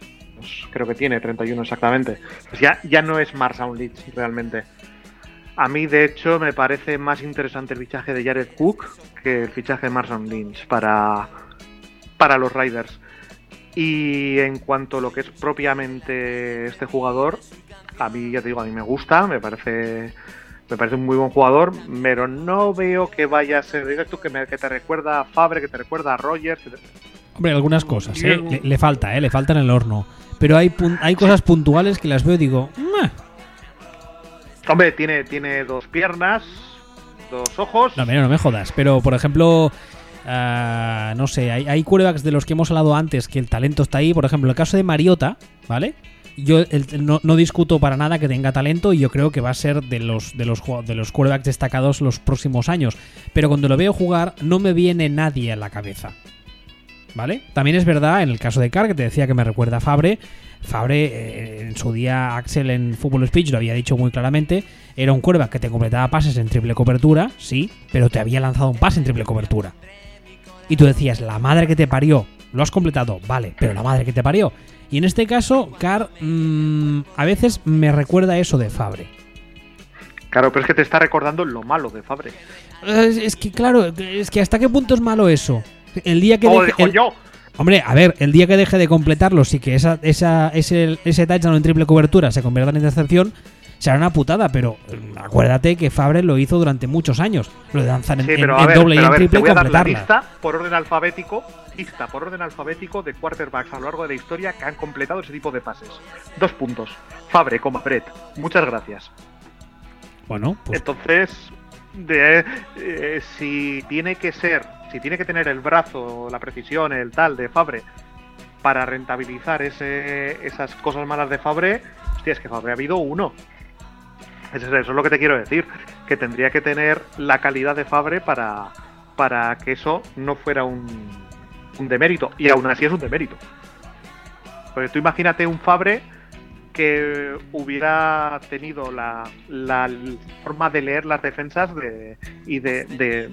Creo que tiene 31 exactamente. Pues ya, ya no es Marshall Lynch realmente. A mí, de hecho, me parece más interesante el fichaje de Jared Cook que el fichaje de Marshall Lynch para, para los Riders. Y en cuanto a lo que es propiamente este jugador, a mí ya te digo, a mí me gusta, me parece me parece un muy buen jugador, pero no veo que vaya a ser directo que, me, que te recuerda a Fabre, que te recuerda a Rogers. Hombre, algunas cosas, ¿eh? le, falta, ¿eh? le falta en el horno. Pero hay, hay cosas puntuales que las veo y digo, Hombre, tiene, tiene dos piernas, dos ojos. No, no me jodas. Pero, por ejemplo, Ah, no sé, hay, hay quarterbacks de los que hemos hablado antes que el talento está ahí. Por ejemplo, el caso de Mariota, ¿vale? Yo no, discuto para nada que tenga talento y yo creo que va a ser de los, de los, de los quarterbacks destacados los próximos años. Pero cuando lo veo jugar, no me viene nadie a la cabeza. ¿Vale? También es verdad, en el caso de Carr, que te decía que me recuerda a Fabre. Fabre, eh, en su día, Axel en Football Speech lo había dicho muy claramente. Era un quarterback que te completaba pases en triple cobertura, sí, pero te había lanzado un pase en triple cobertura y tú decías, la madre que te parió, lo has completado, vale, pero la madre que te parió. Y en este caso, Car mm, a veces me recuerda eso de Fabre. Claro, pero es que te está recordando lo malo de Fabre. Es, que, claro, es que hasta qué punto es malo eso. El día que deje, yo. Hombre, a ver, el día que deje de completarlo, sí que esa, esa, ese, ese touchdown en triple cobertura se convierta en intercepción, será una putada, pero acuérdate que Fabre lo hizo durante muchos años. Lo de lanzar en, doble y en triple y completarla. por orden alfabético, lista por orden alfabético de quarterbacks a lo largo de la historia que han completado ese tipo de pases. Dos puntos. Fabre, como Brett. Muchas gracias. Bueno, pues... Entonces, de, eh, si tiene que ser, si tiene que tener el brazo, la precisión, el tal de Fabre para rentabilizar ese, esas cosas malas de Fabre, hostia, es que Fabre ha habido uno. Eso es lo que te quiero decir, que tendría que tener la calidad de Fabre para, para que eso no fuera un, un demérito. Y aún así es un demérito. Porque tú imagínate un Fabre que hubiera tenido la, la forma de leer las defensas de, y de, de,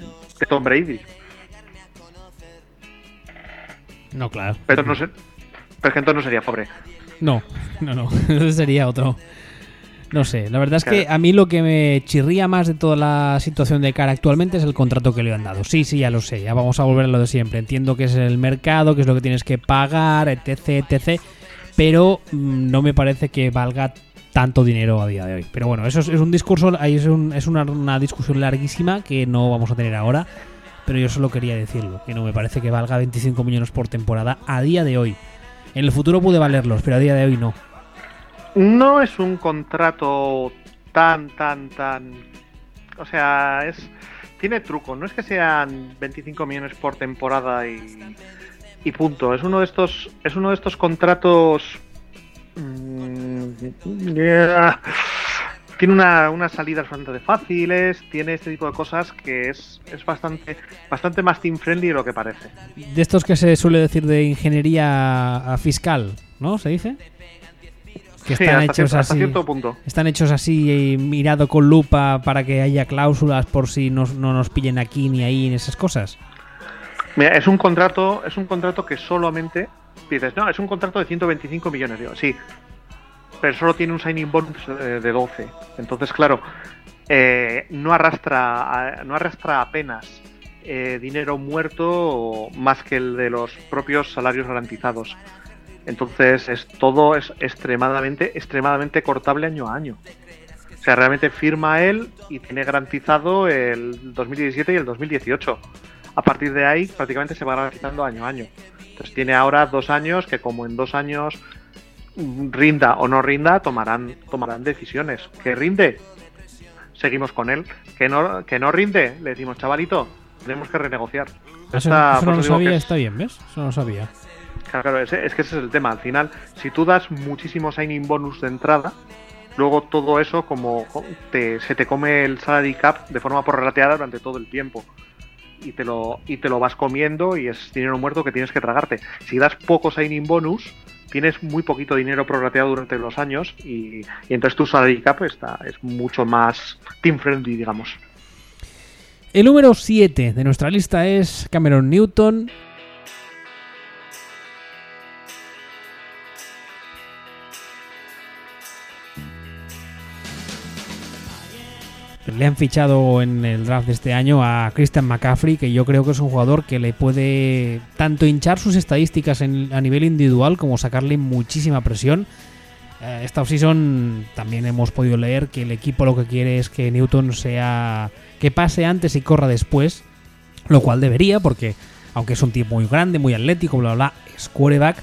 Tom Brady. No, claro. Pero no sé. Pero que entonces no sería Fabre. No, no, no. Entonces sería otro. No sé, la verdad es que a mí lo que me chirría más de toda la situación de cara actualmente es el contrato que le han dado. Sí, sí, ya lo sé, ya vamos a volver a lo de siempre. Entiendo que es el mercado, que es lo que tienes que pagar, etc, etc. Pero mm, no me parece que valga tanto dinero a día de hoy. Pero bueno, eso es, un discurso, es, es una, una, discusión larguísima que no vamos a tener ahora. Pero yo solo quería decirlo, que no me parece que valga 25 millones por temporada a día de hoy. En el futuro puede valerlos, pero a día de hoy no. No es un contrato tan, tan, tan. O sea, es. Tiene truco. No es que sean 25 millones por temporada y. Y punto. Es uno de estos. Es uno de estos contratos. Mm, tiene una, unas salidas bastante fáciles, tiene este tipo de cosas que es, es bastante, bastante más team friendly de lo que parece. De estos que se suele decir de ingeniería fiscal, ¿no? ¿Se dice? Que están hechos así. Cierto punto. Están hechos así eh, mirado con lupa para que haya cláusulas por si no, nos pillen aquí ni ahí en esas cosas. Mira, es un contrato, es un contrato que solamente dices, no, es un contrato de 125 millones, digo, sí. Pero solo tiene un signing bonus eh, de 12. Entonces, claro, eh, no arrastra no arrastra apenas dinero muerto más que el de los propios salarios garantizados. Entonces es todo es extremadamente, extremadamente cortable año a año. O sea, realmente firma él y tiene garantizado el 2017 y el 2018. A partir de ahí prácticamente se va garantizando año a año. Entonces tiene ahora dos años que como en dos años rinda o no rinda, tomarán, tomarán decisiones. ¿Que rinde? Seguimos con él. ¿Que no, que no rinde? Le decimos, chavalito, tenemos que renegociar. Eso, no lo sabía, está bien, ¿ves? Eso no lo sabía. Claro, es, que ese es el tema. Al final, si tú das muchísimo signing bonus de entrada, luego todo eso como se te come el salary cap de forma prorrateada durante todo el tiempo. Y te, lo, y te lo vas comiendo y es dinero muerto que tienes que tragarte. Si das poco signing bonus, tienes muy poquito dinero prorrateado durante los años y, y entonces tu salary cap está, es mucho más team friendly, digamos. El número 7 de nuestra lista es Cameron Newton. Le han fichado en el draft de este año a Christian McCaffrey, que yo creo que es un jugador que le puede tanto hinchar sus estadísticas a nivel individual como sacarle muchísima presión. Eh, esta offseason también hemos podido leer que el equipo lo que quiere es que Newton sea. que pase antes y corra después, lo cual debería, porque aunque es un tipo muy grande, muy atlético, bla, bla, bla, es quarterback.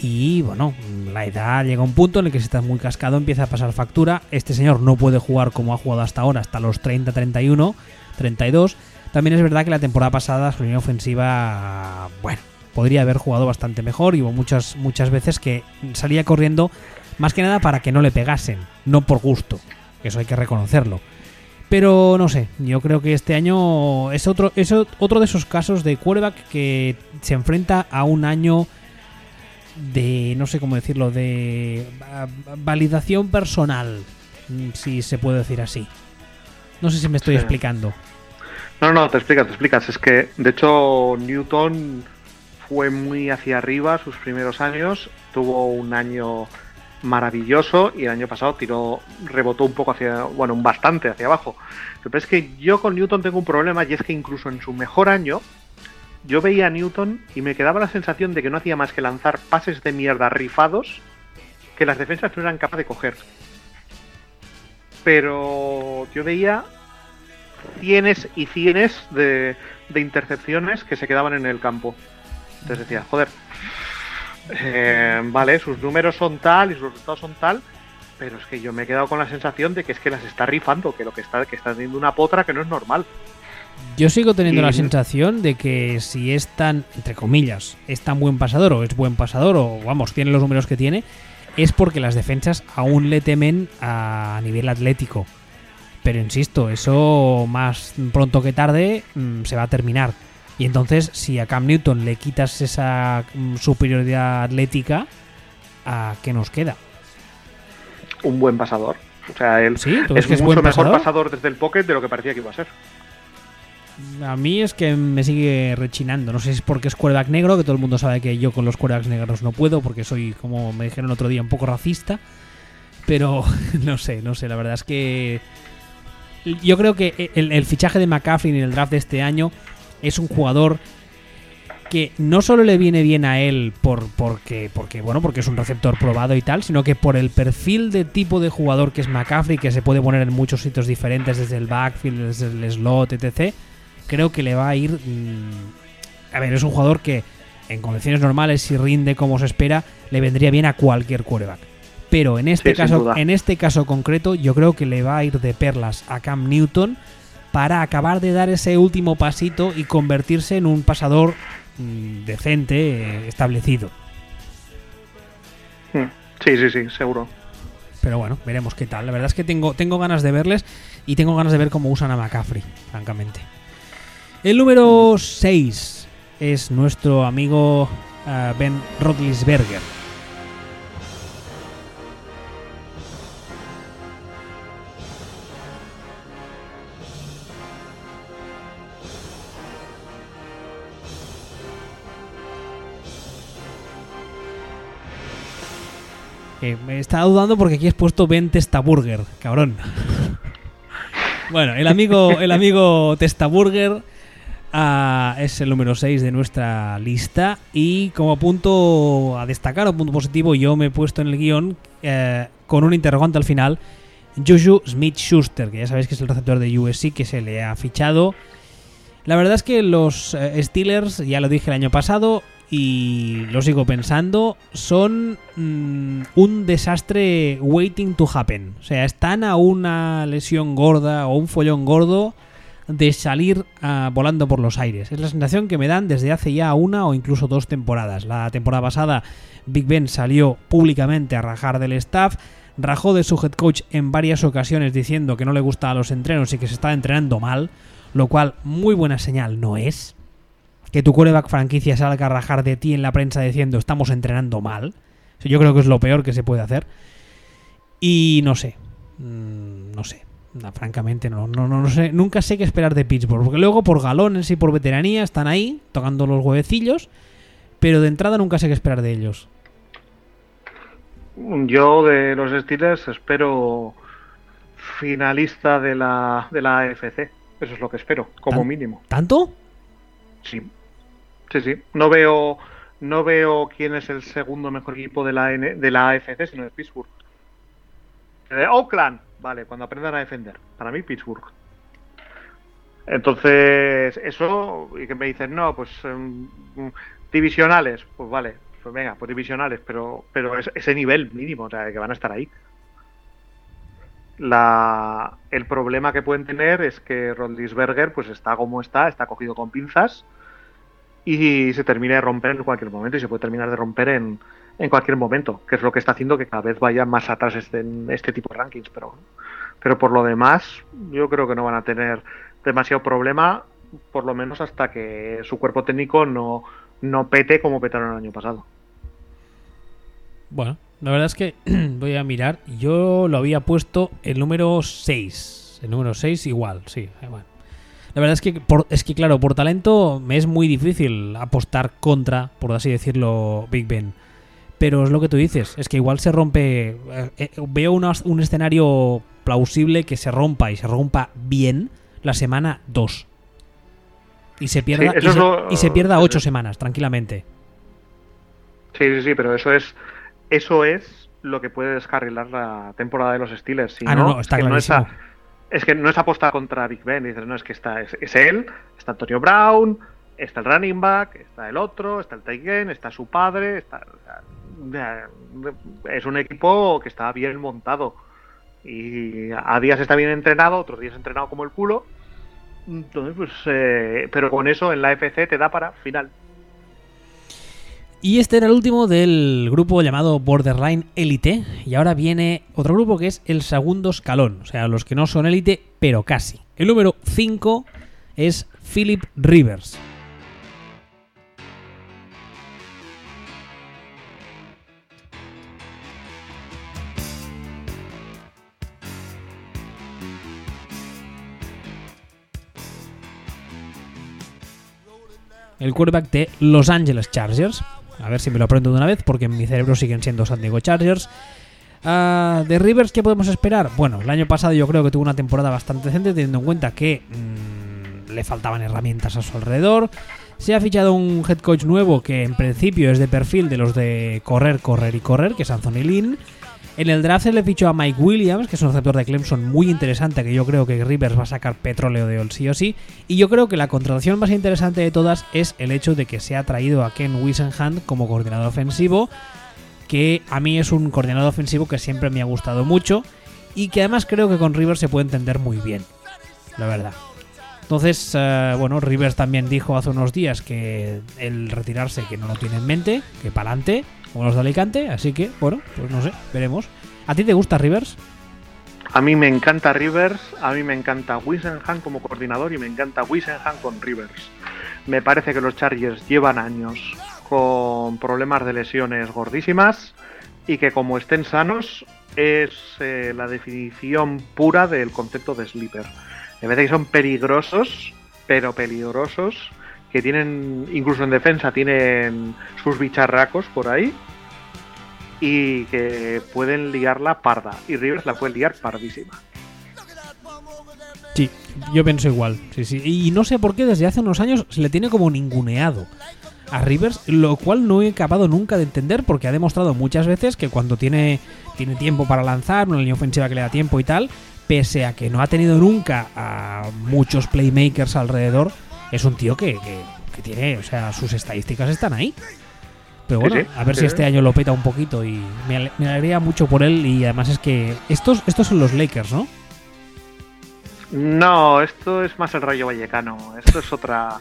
Y bueno, la edad llega a un punto en el que si estás muy cascado empieza a pasar factura. Este señor no puede jugar como ha jugado hasta ahora, hasta los 30, 31, 32. También es verdad que la temporada pasada su línea ofensiva, bueno, podría haber jugado bastante mejor y hubo muchas, muchas veces que salía corriendo más que nada para que no le pegasen, no por gusto. Eso hay que reconocerlo. Pero no sé, yo creo que este año es otro, es otro de esos casos de quarterback que se enfrenta a un año de, no sé cómo decirlo, de va- validación personal, mm, si se puede decir así. No sé si me estoy Sí. explicando. No, no, te explicas, te explicas. Es que, de hecho, Newton fue muy hacia arriba sus primeros años. Tuvo un año maravilloso y el año pasado tiró, rebotó un poco hacia, bueno, un bastante hacia abajo. Pero es que yo con Newton tengo un problema y es que incluso en su mejor año, yo veía a Newton y me quedaba la sensación de que no hacía más que lanzar pases de mierda rifados que las defensas no eran capaces de coger. Pero yo veía cienes y cienes de, intercepciones que se quedaban en el campo. Entonces decía, joder, eh, vale, sus números son tal y sus resultados son tal, pero es que yo me he quedado con la sensación de que es que las está rifando, que lo que está, que está teniendo una potra que no es normal. Yo sigo teniendo Y- la sensación de que si es tan, entre comillas, es tan buen pasador o es buen pasador o vamos, tiene los números que tiene, es porque las defensas aún le temen a nivel atlético. Pero insisto, eso más pronto que tarde mm, se va a terminar. Y entonces, si a Cam Newton le quitas esa mm, superioridad atlética, ¿a qué nos queda? Un buen pasador. O sea, él ¿Sí? ¿Tú crees es que es mucho buen mejor pasador? pasador desde el pocket de lo que parecía que iba a ser. A mí es que me sigue rechinando. No sé si es porque es quarterback negro, que todo el mundo sabe que yo con los quarterbacks negros no puedo, porque soy, como me dijeron el otro día, un poco racista. Pero no sé, no sé. La verdad es que yo creo que el, el fichaje de McCaffrey en el draft de este año es un jugador que no solo le viene bien a él por, porque, porque, bueno, porque es un receptor probado y tal, sino que por el perfil de tipo de jugador que es McCaffrey, que se puede poner en muchos sitios diferentes, desde el backfield, desde el slot, etc., creo que le va a ir... mm, a ver, es un jugador que en condiciones normales, si rinde como se espera, le vendría bien a cualquier quarterback. Pero en este Sí, caso, en este caso concreto, yo creo que le va a ir de perlas a Cam Newton para acabar de dar ese último pasito y convertirse en un pasador mm, decente, eh, establecido. Hmm. Sí, sí, sí, seguro. Pero bueno, veremos qué tal. La verdad es que tengo, tengo ganas de verles y tengo ganas de ver cómo usan a McCaffrey, francamente. El número 6 es nuestro amigo ah, Ben Roethlisberger. Que me estaba dudando porque aquí has puesto Ben Testaburger, cabrón. bueno, el amigo, el amigo Testaburger es el número 6 de nuestra lista. Y como punto a destacar o punto positivo, yo me he puesto en el guion eh, con un interrogante al final. Juju Smith Schuster, que ya sabéis que es el receptor de USC que se le ha fichado. La verdad es que los eh, Steelers, ya lo dije el año pasado y lo sigo pensando, son mm, un desastre waiting to happen. O sea, están a una lesión gorda o un follón gordo de salir ah, volando por los aires. Es la sensación que me dan desde hace ya una o incluso dos temporadas. La temporada pasada Big Ben salió públicamente a rajar del staff, rajó de su head coach en varias ocasiones diciendo que no le gustaban los entrenos y que se estaba entrenando mal, lo cual muy buena señal no es. Que tu quarterback franquicia salga a rajar de ti en la prensa diciendo estamos entrenando mal. yo creo que es lo peor que se puede hacer. Y no sé. Mm, no francamente, no, no, no, sé. Nunca sé qué esperar de Pittsburgh. Porque luego, por galones y por veteranía, están ahí, tocando los huevecillos. Pero de entrada nunca sé qué esperar de ellos. Yo de los Steelers espero finalista de la, de la AFC. Eso es lo que espero, como mínimo. ¿Tanto? Sí. Sí, sí. No veo, no veo quién es el segundo mejor equipo de la, de la AFC, sino de Pittsburgh. De Oakland. Vale, cuando aprendan a defender. Para mí, Pittsburgh. Entonces, eso, y que me dicen, no, pues em, divisionales. Pues vale, pues venga, pues divisionales, pero, pero ese nivel mínimo, o sea, que van a estar ahí. La, el problema que pueden tener es que Rodlisberger pues está como está, está cogido con pinzas y se termina de romper en cualquier momento y se puede terminar de romper en, en cualquier momento, que es lo que está haciendo que cada vez vaya más atrás este, este tipo de rankings. Pero, pero por lo demás, yo creo que no van a tener demasiado problema, por lo menos hasta que su cuerpo técnico no, no pete como petaron el año pasado. Bueno, la verdad es que voy a mirar. Yo lo había puesto el número 6. El número 6 igual, sí. Eh, la verdad es que, es que, claro, por talento me es muy difícil apostar contra, por así decirlo, Big Ben. Pero es lo que tú dices, es que igual se rompe. Eh, eh, veo un escenario plausible que se rompa y se rompa bien la semana 2. Y se pierda, y, se, pierda 8 semanas, tranquilamente. Sí, sí, sí, pero eso es eso es lo que puede descarrilar la temporada de los Steelers. ah, no, no, está clarísimo. es, que no es apostar contra Big Ben. Dices, no, es que está, es, él, está Antonio Brown, está el running back, está el otro, está el tight está su padre. Está, es un equipo que está bien montado. Y a días está bien entrenado, otros días entrenado como el culo. Entonces, pues, eh, pero con eso en la FC te da para final. Y este era el último del grupo llamado Borderline Elite. Y ahora viene otro grupo que es el segundo escalón. O sea, los que no son Elite, pero casi. El número 5 es Philip Rivers. El quarterback de Los Angeles Chargers. A ver si me lo aprendo de una vez, porque en mi cerebro siguen siendo San Diego Chargers. Ah, de Rivers, ¿qué podemos esperar? Bueno, el año pasado yo creo que tuvo una temporada bastante decente, teniendo en cuenta que mm, le faltaban herramientas a su alrededor. Se ha fichado un head coach nuevo que en principio es de perfil de los de correr, correr y correr, que es Anthony Lynn. En el draft se le fichó a Mike Williams, que es un receptor de Clemson muy interesante, que yo creo que Rivers va a sacar petróleo de él sí o sí. Y yo creo que la contratación más interesante de todas es el hecho de que se ha traído a Ken Wisenhand como coordinador ofensivo, que a mí es un coordinador ofensivo que siempre me ha gustado mucho y que además creo que con Rivers se puede entender muy bien, la verdad. Entonces, eh, bueno, Rivers también dijo hace unos días que el retirarse que no lo tiene en mente, que para adelante como los de Alicante, así que, bueno, pues no sé, veremos. ¿A ti te gusta Rivers? A mí me encanta Rivers, a mí me encanta Wisenham como coordinador y me encanta Wisenham con Rivers. Me parece que los Chargers llevan años con problemas de lesiones gordísimas y que como estén sanos es eh, la definición pura del concepto de sleeper. Vez de que son peligrosos, pero peligrosos, que tienen, incluso en defensa, tienen sus bicharracos por ahí y que pueden liarla parda. Y Rivers la puede liar pardísima. Sí, yo pienso igual. Sí, sí. Y no sé por qué desde hace unos años se le tiene como ninguneado a Rivers, lo cual no he acabado nunca de entender porque ha demostrado muchas veces que cuando tiene, tiene tiempo para lanzar, una línea ofensiva que le da tiempo y tal, pese a que no ha tenido nunca a muchos playmakers alrededor, es un tío que, tiene, o sea, sus estadísticas están ahí. Pero bueno, a ver si este año lo peta un poquito y me, alegraría mucho por él y además es que estos, estos son los Lakers, ¿no? No, esto es más el Rayo Vallecano, esto es otra...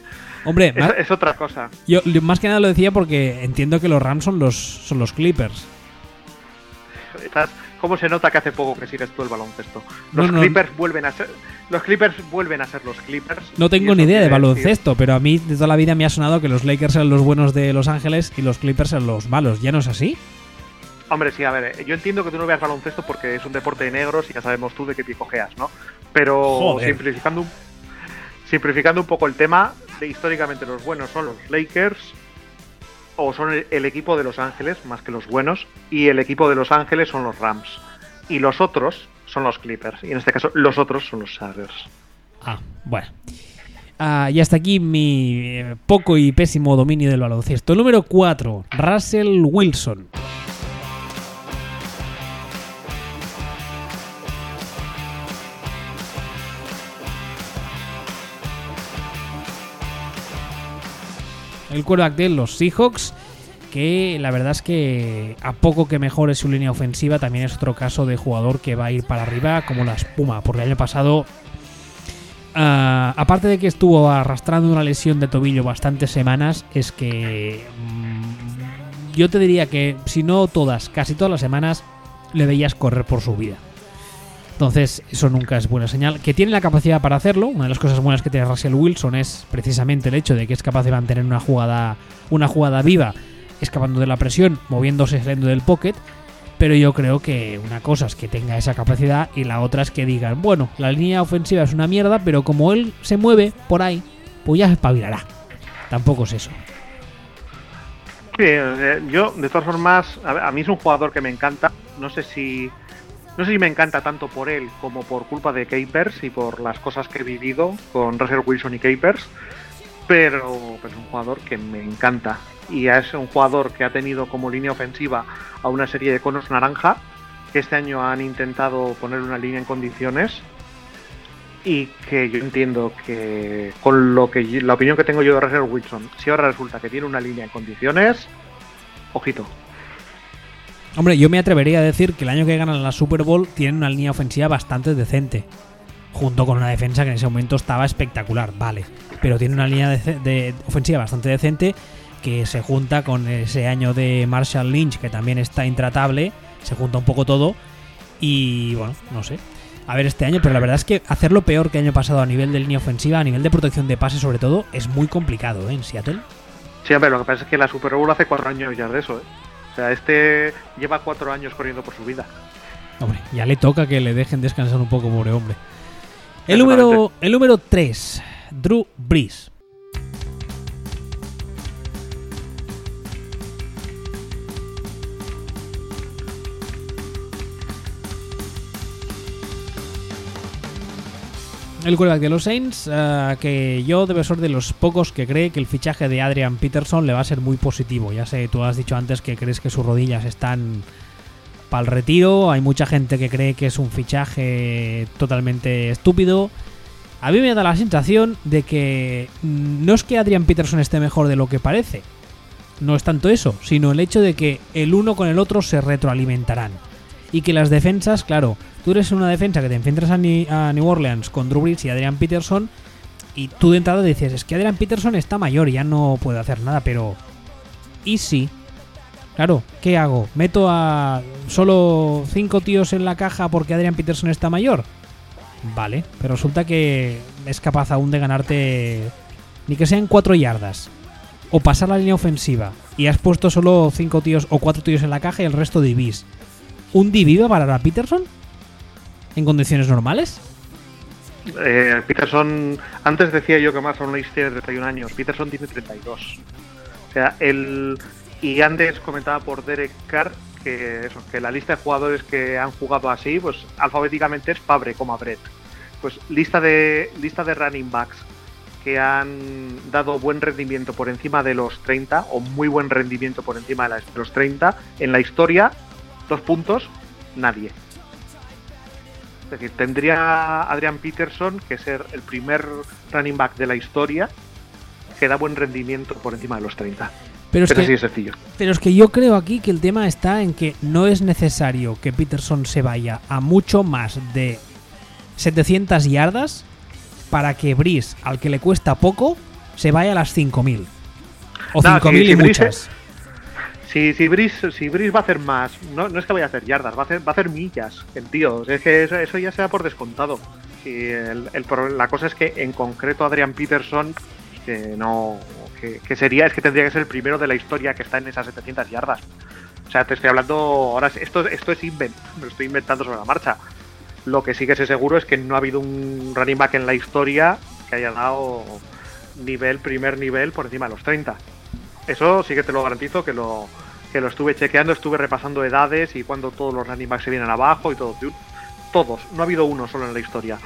Hombre, es, otra cosa. Yo más que nada lo decía porque entiendo que los Rams son los, son los Clippers. Estás, ¿Cómo se nota que hace poco que sigues tú el baloncesto? Los Clippers vuelven a ser los Clippers vuelven a ser los Clippers. No tengo ni idea de baloncesto, pero a mí de toda la vida me ha sonado que los Lakers eran los buenos de Los Ángeles y los Clippers eran los malos. ¿Ya no es así? Hombre, sí, a ver, yo entiendo que tú no veas baloncesto porque es un deporte de negros y ya sabemos tú de qué tipo cojeas, ¿no? Pero simplificando, simplificando un poco el tema, históricamente los buenos son los Lakers o son el, equipo de Los Ángeles, más que los buenos, y el equipo de Los Ángeles son los Rams. Y los otros son los Clippers, y en este caso los otros son los Chargers. Ah, bueno. Ah, y hasta aquí mi eh, poco y pésimo dominio del baloncesto. Número 4, Russell Wilson. El quarterback de los Seahawks, que la verdad es que a poco que mejore su línea ofensiva, también es otro caso de jugador que va a ir para arriba como la espuma, porque el año pasado, ah, aparte de que estuvo arrastrando una lesión de tobillo bastantes semanas, es que mm, yo te diría que si no todas, casi todas las semanas, le veías correr por su vida. Entonces, eso nunca es buena señal. Que tiene la capacidad para hacerlo. Una de las cosas buenas que tiene Russell Wilson es precisamente el hecho de que es capaz de mantener una jugada, una jugada viva, escapando de la presión, moviéndose saliendo del pocket. Pero yo creo que una cosa es que tenga esa capacidad y la otra es que digan, bueno, la línea ofensiva es una mierda, pero como él se mueve por ahí, pues ya se espabilará. Tampoco es eso. Sí, eh, yo de todas formas, a mí es un jugador que me encanta. No sé si no sé si me encanta tanto por él como por culpa de Capers y por las cosas que he vivido con Russell Wilson y Capers, pero, es un jugador que me encanta. Y es un jugador que ha tenido como línea ofensiva a una serie de conos naranja, que este año han intentado poner una línea en condiciones y que yo entiendo que con lo que la opinión que tengo yo de Russell Wilson, si ahora resulta que tiene una línea en condiciones, ojito, Hombre, yo me atrevería a decir que el año que ganan la Super Bowl tienen una línea ofensiva bastante decente. Junto con una defensa que en ese momento estaba espectacular, vale. Pero tiene una línea de, ofensiva bastante decente que se junta con ese año de Marshall Lynch que también está intratable. Se junta un poco todo. Y bueno, no sé. A ver este año, pero la verdad es que hacerlo peor que año pasado a nivel de línea ofensiva, a nivel de protección de pase sobre todo, es muy complicado ¿eh? en Seattle. Sí, hombre, lo que pasa es que la Super Bowl hace cuatro años ya de eso, ¿eh? O sea, este lleva cuatro años corriendo por su vida. Hombre, ya le toca que le dejen descansar un poco, pobre hombre. El número, el número 3, Drew Brees. El quarterback de los Saints, eh, que yo debe ser de los pocos que cree que el fichaje de Adrian Peterson le va a ser muy positivo. Ya sé, tú has dicho antes que crees que sus rodillas están para el retiro. Hay mucha gente que cree que es un fichaje totalmente estúpido. A mí me da la sensación de que no es que Adrian Peterson esté mejor de lo que parece. No es tanto eso, sino el hecho de que el uno con el otro se retroalimentarán. Y que las defensas, claro, Tú eres una defensa que te enfrentas a, New Orleans con Drew Brees y Adrian Peterson y tú de entrada dices, es que Adrian Peterson está mayor ya no puede hacer nada, pero... ¿Y si? Claro, ¿qué hago? ¿Meto a solo cinco tíos en la caja porque Adrian Peterson está mayor? Vale, pero resulta que es capaz aún de ganarte ni que sean cuatro yardas. O pasar la línea ofensiva y has puesto solo cinco tíos o cuatro tíos en la caja y el resto divis. ¿Un diviva para Peterson? En condiciones normales? Eh, Peterson, antes decía yo que más aún tiene 31 años, Peterson tiene 32. O sea, el. Y antes comentaba por Derek Carr que, eso, que la lista de jugadores que han jugado así, pues alfabéticamente es Fabre como Brett. Pues lista de, lista de running backs que han dado buen rendimiento por encima de los 30 o muy buen rendimiento por encima de los 30 en la historia, dos puntos, nadie. Es decir, tendría Adrian Peterson que ser el primer running back de la historia que da buen rendimiento por encima de los 30. Pero, es que, sencillo. Pero es que yo creo aquí que el tema está en que no es necesario que Peterson se vaya a mucho más de 700 yardas para que Brice, al que le cuesta poco, se vaya a las 5000. O 5000 y muchas. Si, si, Brice, si va a hacer más, no, no es que vaya a hacer yardas, va a hacer, va a hacer millas, el tío. Es que eso, ya sea por descontado. Y el, la cosa es que en concreto Adrian Peterson, que no. Que, sería, es que tendría que ser el primero de la historia que está en esas 700 yardas. O sea, te estoy hablando. Ahora, esto, esto es invent, me lo estoy inventando sobre la marcha. Lo que sí que sé seguro es que no ha habido un running back en la historia que haya dado nivel, primer nivel, por encima de los 30. Eso sí que te lo garantizo que lo, que lo estuve chequeando, estuve repasando edades y cuando todos los running backs se vienen abajo y todo. Todos, no ha habido uno solo en la historia.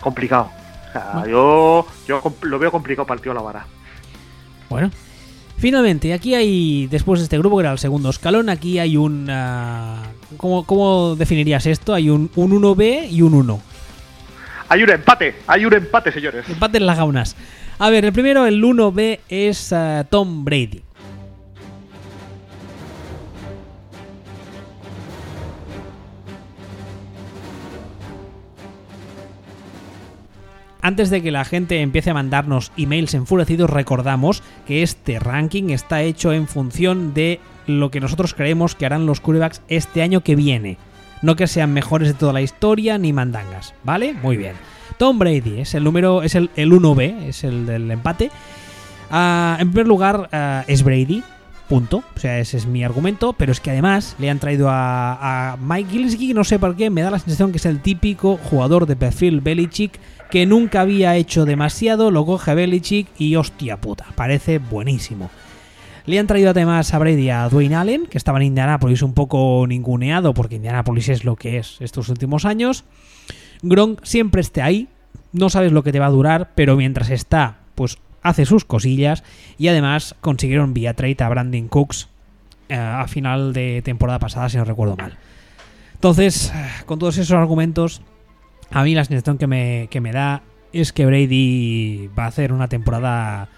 Complicado. O sea, yo, yo lo veo complicado para el tío la vara. Bueno, Finalmente, aquí hay, después de este grupo, que era el segundo escalón, aquí hay un... Uh, ¿cómo, ¿cómo, definirías esto? Hay un, un 1B y un 1. Hay un empate, hay un empate, señores. Empate en las gaunas. A ver, el primero, el 1B, es uh, Tom Brady. Antes de que la gente empiece a mandarnos emails enfurecidos, recordamos que este ranking está hecho en función de lo que nosotros creemos que harán los quarterbacks este año que viene. No que sean mejores de toda la historia ni mandangas, ¿vale? Muy bien. Tom Brady es el número, es el, 1B, es el del empate. Ah, en primer lugar, ah, es Brady, punto. O sea, ese es mi argumento. Pero es que además le han traído a, Mike Gilsky, no sé por qué, me da la sensación que es el típico jugador de perfil Belichick que nunca había hecho demasiado, lo coge Belichick y hostia puta, parece buenísimo. Le han traído además a Brady a Dwayne Allen, que estaba en Indianapolis un poco ninguneado, porque Indianapolis es lo que es estos últimos años. Gronk siempre esté ahí, no sabes lo que te va a durar, pero mientras está, pues hace sus cosillas. Y además consiguieron vía trade a Brandon Cooks eh, a final de temporada pasada, si no recuerdo mal. Entonces, con todos esos argumentos, a mí la sensación que me, que me da es que Brady va a hacer una temporada,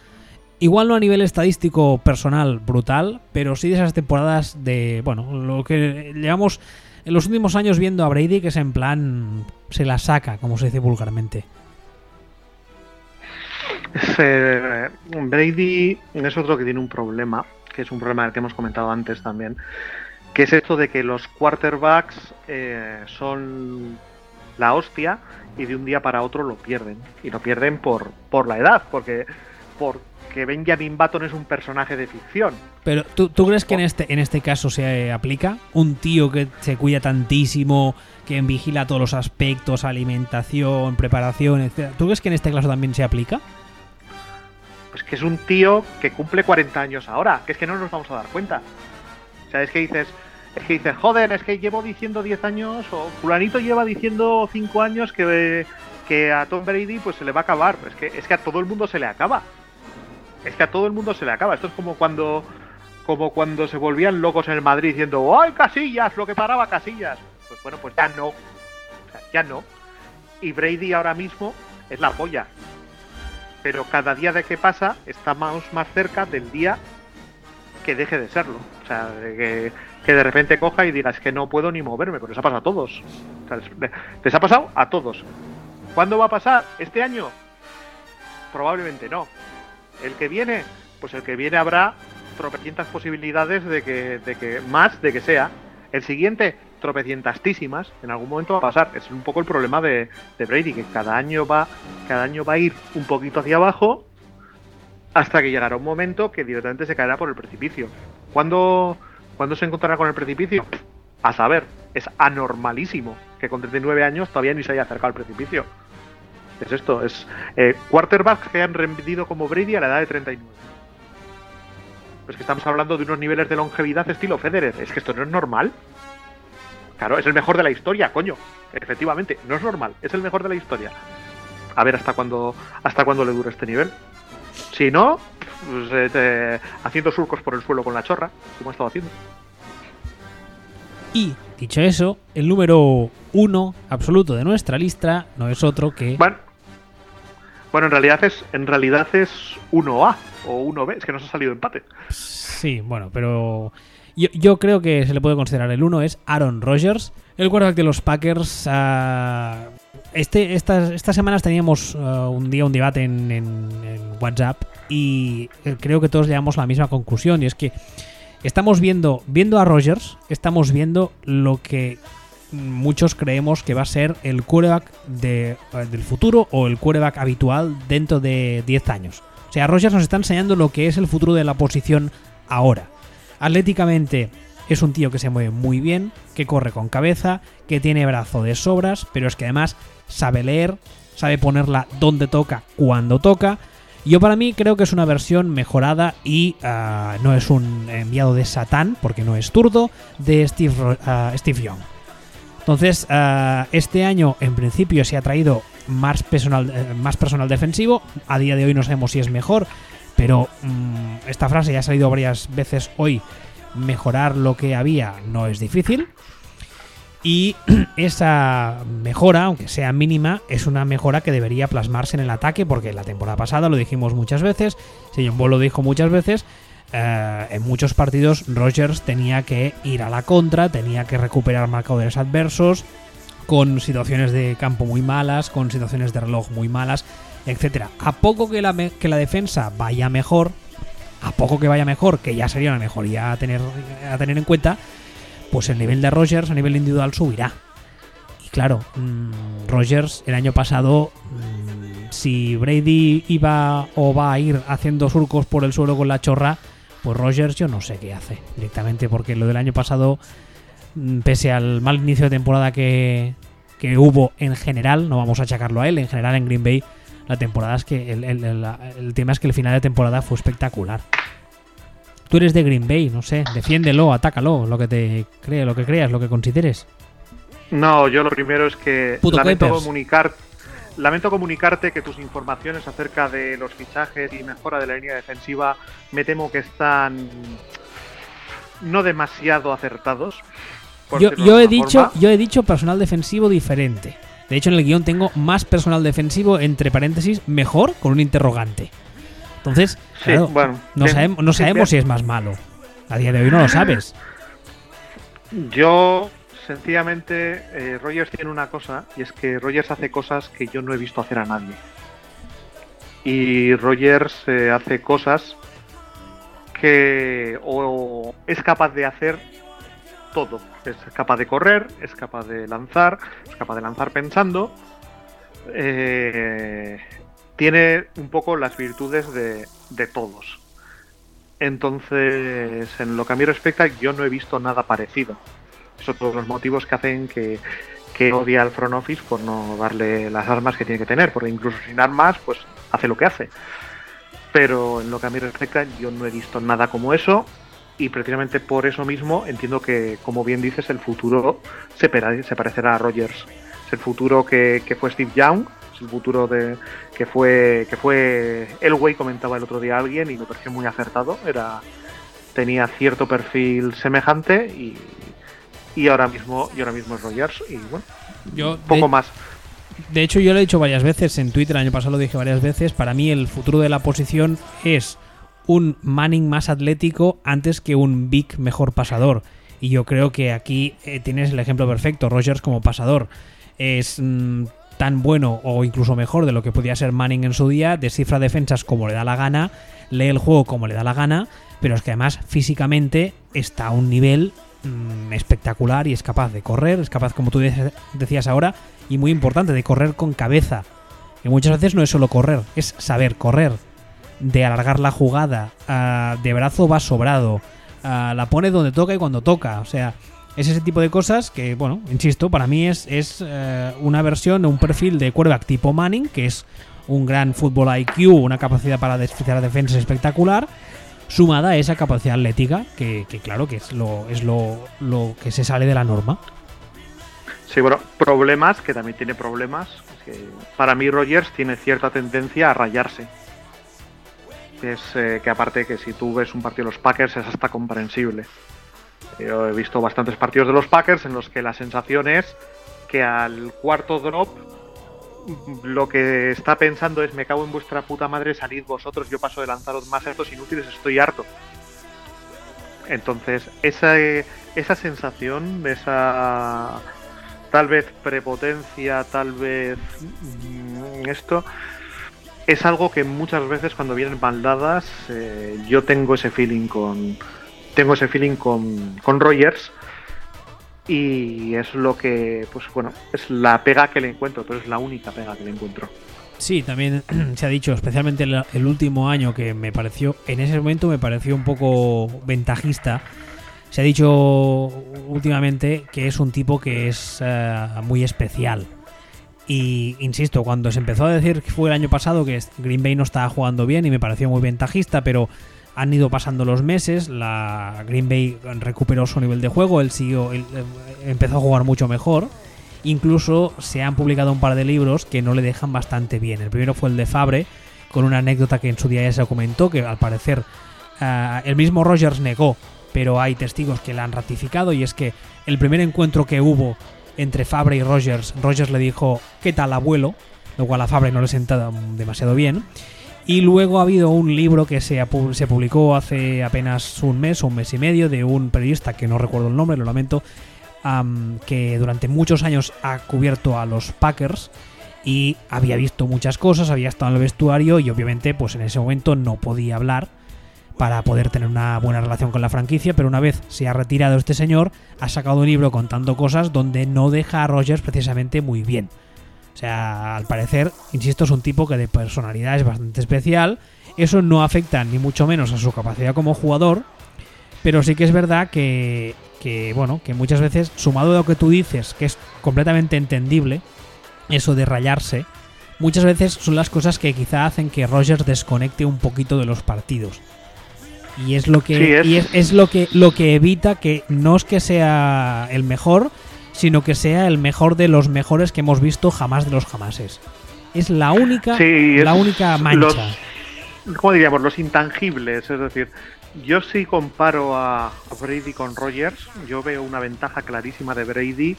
igual no a nivel estadístico personal brutal, pero sí de esas temporadas de, bueno, lo que llevamos en los últimos años viendo a Brady, que es en plan, se la saca, como se dice vulgarmente. Brady es otro que tiene un problema, que es un problema que hemos comentado antes también, que es esto de que los quarterbacks eh, son la hostia y de un día para otro lo pierden. Y lo pierden por, por la edad, porque, porque Benjamin Button es un personaje de ficción. Pero ¿tú, crees que en este, en este caso se aplica? Un tío que se cuida tantísimo, que vigila todos los aspectos, alimentación, preparación, etc. ¿Tú crees que en este caso también se aplica? Pues que es un tío que cumple 40 años ahora, que es que no nos vamos a dar cuenta. O sea, es que dices, es que dices, joder, es que llevo diciendo 10 años, o fulanito lleva diciendo 5 años que, que a Tom Brady pues se le va a acabar. Es que, es que a todo el mundo se le acaba. Es que a todo el mundo se le acaba. Esto es como cuando como cuando se volvían locos en el Madrid diciendo, ¡ay, Casillas! Lo que paraba Casillas. Pues bueno, pues ya no. ya no. Y Brady ahora mismo es la polla. Pero cada día de que pasa está más, cerca del día que deje de serlo. O sea, que que de repente coja y digas que no puedo ni moverme, pero les ha pasado a todos. les ha pasado a todos. ¿Cuándo va a pasar? ¿Este año? Probablemente no. ¿El que viene? Pues el que viene habrá tropecientas posibilidades de que, de que más de que sea. El siguiente, tropecientastísimas, en algún momento va a pasar. Es un poco el problema de, Brady, que cada año va, cada año va a ir un poquito hacia abajo hasta que llegará un momento que directamente se caerá por el precipicio. ¿Cuándo, ¿Cuándo se encontrará con el precipicio? A saber, es anormalísimo que con 39 años todavía ni se haya acercado al precipicio. Es esto, es eh, quarterbacks que han rendido como Brady a la edad de 39. Pues que estamos hablando de unos niveles de longevidad estilo Federer. Es que esto no es normal. Claro, es el mejor de la historia, coño. Efectivamente, no es normal, es el mejor de la historia. A ver hasta cuándo hasta cuándo le dura este nivel. Si no, pues, eh, haciendo surcos por el suelo con la chorra, como he estado haciendo. Y, dicho eso, el número uno absoluto de nuestra lista no es otro que... Bueno, bueno en realidad es en realidad es 1A o 1B, es que nos ha salido empate. Sí, bueno, pero yo, creo que se le puede considerar el 1 es Aaron Rodgers, el quarterback de los Packers. Uh, este, estas, estas semanas teníamos uh, un día un debate en, WhatsApp y eh, creo que todos llegamos a la misma conclusión y es que estamos viendo, viendo a Rogers, estamos viendo lo que muchos creemos que va a ser el quarterback eh, del futuro o el quarterback habitual dentro de 10 años. O sea, Rogers nos está enseñando lo que es el futuro de la posición ahora. Atléticamente es un tío que se mueve muy bien, que corre con cabeza, que tiene brazo de sobras, pero es que además sabe leer, sabe ponerla donde toca, cuando toca. Yo para mí creo que es una versión mejorada y ah, no es un enviado de Satán, porque no es turdo, de Steve, uh, Steve Young. Entonces, uh, este año en principio se ha traído más personal, eh, más personal defensivo. A día de hoy no sabemos si es mejor, pero mmm, esta frase ya ha salido varias veces hoy. Mejorar lo que había no es difícil. Y esa mejora, aunque sea mínima, es una mejora que debería plasmarse en el ataque, porque la temporada pasada lo dijimos muchas veces, Señor Ball lo dijo muchas veces, eh, en muchos partidos Rogers tenía que ir a la contra, tenía que recuperar marcadores adversos, con situaciones de campo muy malas, con situaciones de reloj muy malas, etcétera. A poco que la, que la defensa vaya mejor, a poco que vaya mejor, que ya sería una mejoría a tener, a tener en cuenta, pues el nivel de Rogers a nivel individual subirá. Y claro, mmm, Rogers el año pasado, mmm, si Brady iba o va a ir haciendo surcos por el suelo con la chorra, pues Rogers yo no sé qué hace directamente, porque lo del año pasado, mmm, pese al mal inicio de temporada que, que hubo en general, no vamos a achacarlo a él, en general en Green Bay, la temporada es que el, el, el, el tema es que el final de temporada fue espectacular tú eres de Green Bay, no sé, defiéndelo, atácalo, lo que te cree, lo que creas, lo que consideres. No, yo lo primero es que Puto lamento comunicar, lamento comunicarte que tus informaciones acerca de los fichajes y mejora de la línea defensiva me temo que están no demasiado acertados. Yo, yo he dicho, yo he dicho personal defensivo diferente. De hecho, en el guion tengo más personal defensivo, entre paréntesis, mejor, con un interrogante. Entonces, sí, claro, bueno, no sabemos, no sabemos si es más malo. A día de hoy no lo sabes. Yo, sencillamente, eh, Rogers tiene una cosa, y es que Rogers hace cosas que yo no he visto hacer a nadie. Y Rogers eh, hace cosas que o es capaz de hacer todo. Es capaz de correr, es capaz de lanzar, es capaz de lanzar pensando. Eh, tiene un poco las virtudes de, todos. Entonces, en lo que a mí respecta, yo no he visto nada parecido. Son todos los motivos que hacen que, que odia al front office por no darle las armas que tiene que tener, porque incluso sin armas, pues hace lo que hace. Pero en lo que a mí respecta, yo no he visto nada como eso. Y precisamente por eso mismo entiendo que, como bien dices, el futuro se, se parecerá a Rogers. Es el futuro que, que fue Steve Young, el futuro de que fue que fue Elway comentaba el otro día alguien y me pareció muy acertado era tenía cierto perfil semejante y, y ahora mismo y ahora mismo es Rogers y bueno yo, poco de, más de hecho yo lo he dicho varias veces en Twitter el año pasado lo dije varias veces para mí el futuro de la posición es un Manning más atlético antes que un Big mejor pasador. Y yo creo que aquí eh, tienes el ejemplo perfecto Rogers como pasador. Es mmm, tan bueno o incluso mejor de lo que podía ser Manning en su día, descifra defensas como le da la gana, lee el juego como le da la gana, pero es que además físicamente está a un nivel mmm, espectacular y es capaz de correr, es capaz, como tú decías ahora, y muy importante, de correr con cabeza. Y muchas veces no es solo correr, es saber correr, de alargar la jugada, uh, de brazo va sobrado, uh, la pone donde toca y cuando toca, o sea, es ese tipo de cosas que, bueno, insisto, para mí es, es eh, una versión de un perfil de quarterback tipo Manning, que es un gran fútbol IQ, una capacidad para desficiar defensas espectacular, sumada a esa capacidad atlética, que, que claro, que es lo, es lo, lo que se sale de la norma. Sí, bueno, problemas, que también tiene problemas. Que para mí Rogers tiene cierta tendencia a rayarse. Es eh, que aparte que si tú ves un partido de los Packers es hasta comprensible. Yo he visto bastantes partidos de los Packers en los que la sensación es que al cuarto drop lo que está pensando es me cago en vuestra puta madre, salid vosotros, yo paso de lanzaros más estos inútiles, estoy harto. Entonces, esa, esa sensación, esa tal vez prepotencia, tal vez esto, es algo que muchas veces cuando vienen baldadas eh, yo tengo ese feeling con, tengo ese feeling con, con Rogers y es lo que, pues bueno, es la pega que le encuentro, pero es la única pega que le encuentro. Sí, también se ha dicho, especialmente el, último año, que me pareció, en ese momento me pareció un poco ventajista. Se ha dicho últimamente que es un tipo que es eh, muy especial. Y insisto, cuando se empezó a decir que fue el año pasado que Green Bay no estaba jugando bien y me pareció muy ventajista, pero han ido pasando los meses, la Green Bay recuperó su nivel de juego, él siguió, eh, empezó a jugar mucho mejor. Incluso se han publicado un par de libros que no le dejan bastante bien. El primero fue el de Fabre, con una anécdota que en su día ya se comentó, que al parecer eh, el mismo Rogers negó, pero hay testigos que la han ratificado, y es que el primer encuentro que hubo entre Fabre y Rogers, Rogers le dijo, ¿qué tal abuelo? Lo cual a Fabre no le sentaba demasiado bien. Y luego ha habido un libro que se, se publicó hace apenas un mes o un mes y medio de un periodista que no recuerdo el nombre, lo lamento, que durante muchos años ha cubierto a los Packers y había visto muchas cosas, había estado en el vestuario y obviamente pues en ese momento no podía hablar para poder tener una buena relación con la franquicia, pero una vez se ha retirado este señor, ha sacado un libro contando cosas donde no deja a Rogers precisamente muy bien. O sea, al parecer, insisto, es un tipo que de personalidad es bastante especial. Eso no afecta ni mucho menos a su capacidad como jugador, pero sí que es verdad que, bueno, que muchas veces, sumado a lo que tú dices, que es completamente entendible, eso de rayarse, muchas veces son las cosas que quizá hacen que Rogers desconecte un poquito de los partidos. Y es lo que, Sí, es- y es, es lo que lo que evita que no es que sea el mejor, sino que sea el mejor de los mejores que hemos visto jamás de los jamases. Es la única, Sí, la única mancha. Los, ¿Cómo diríamos? Los intangibles. Es decir, yo sí comparo a, a Brady con Rogers. Yo veo una ventaja clarísima de Brady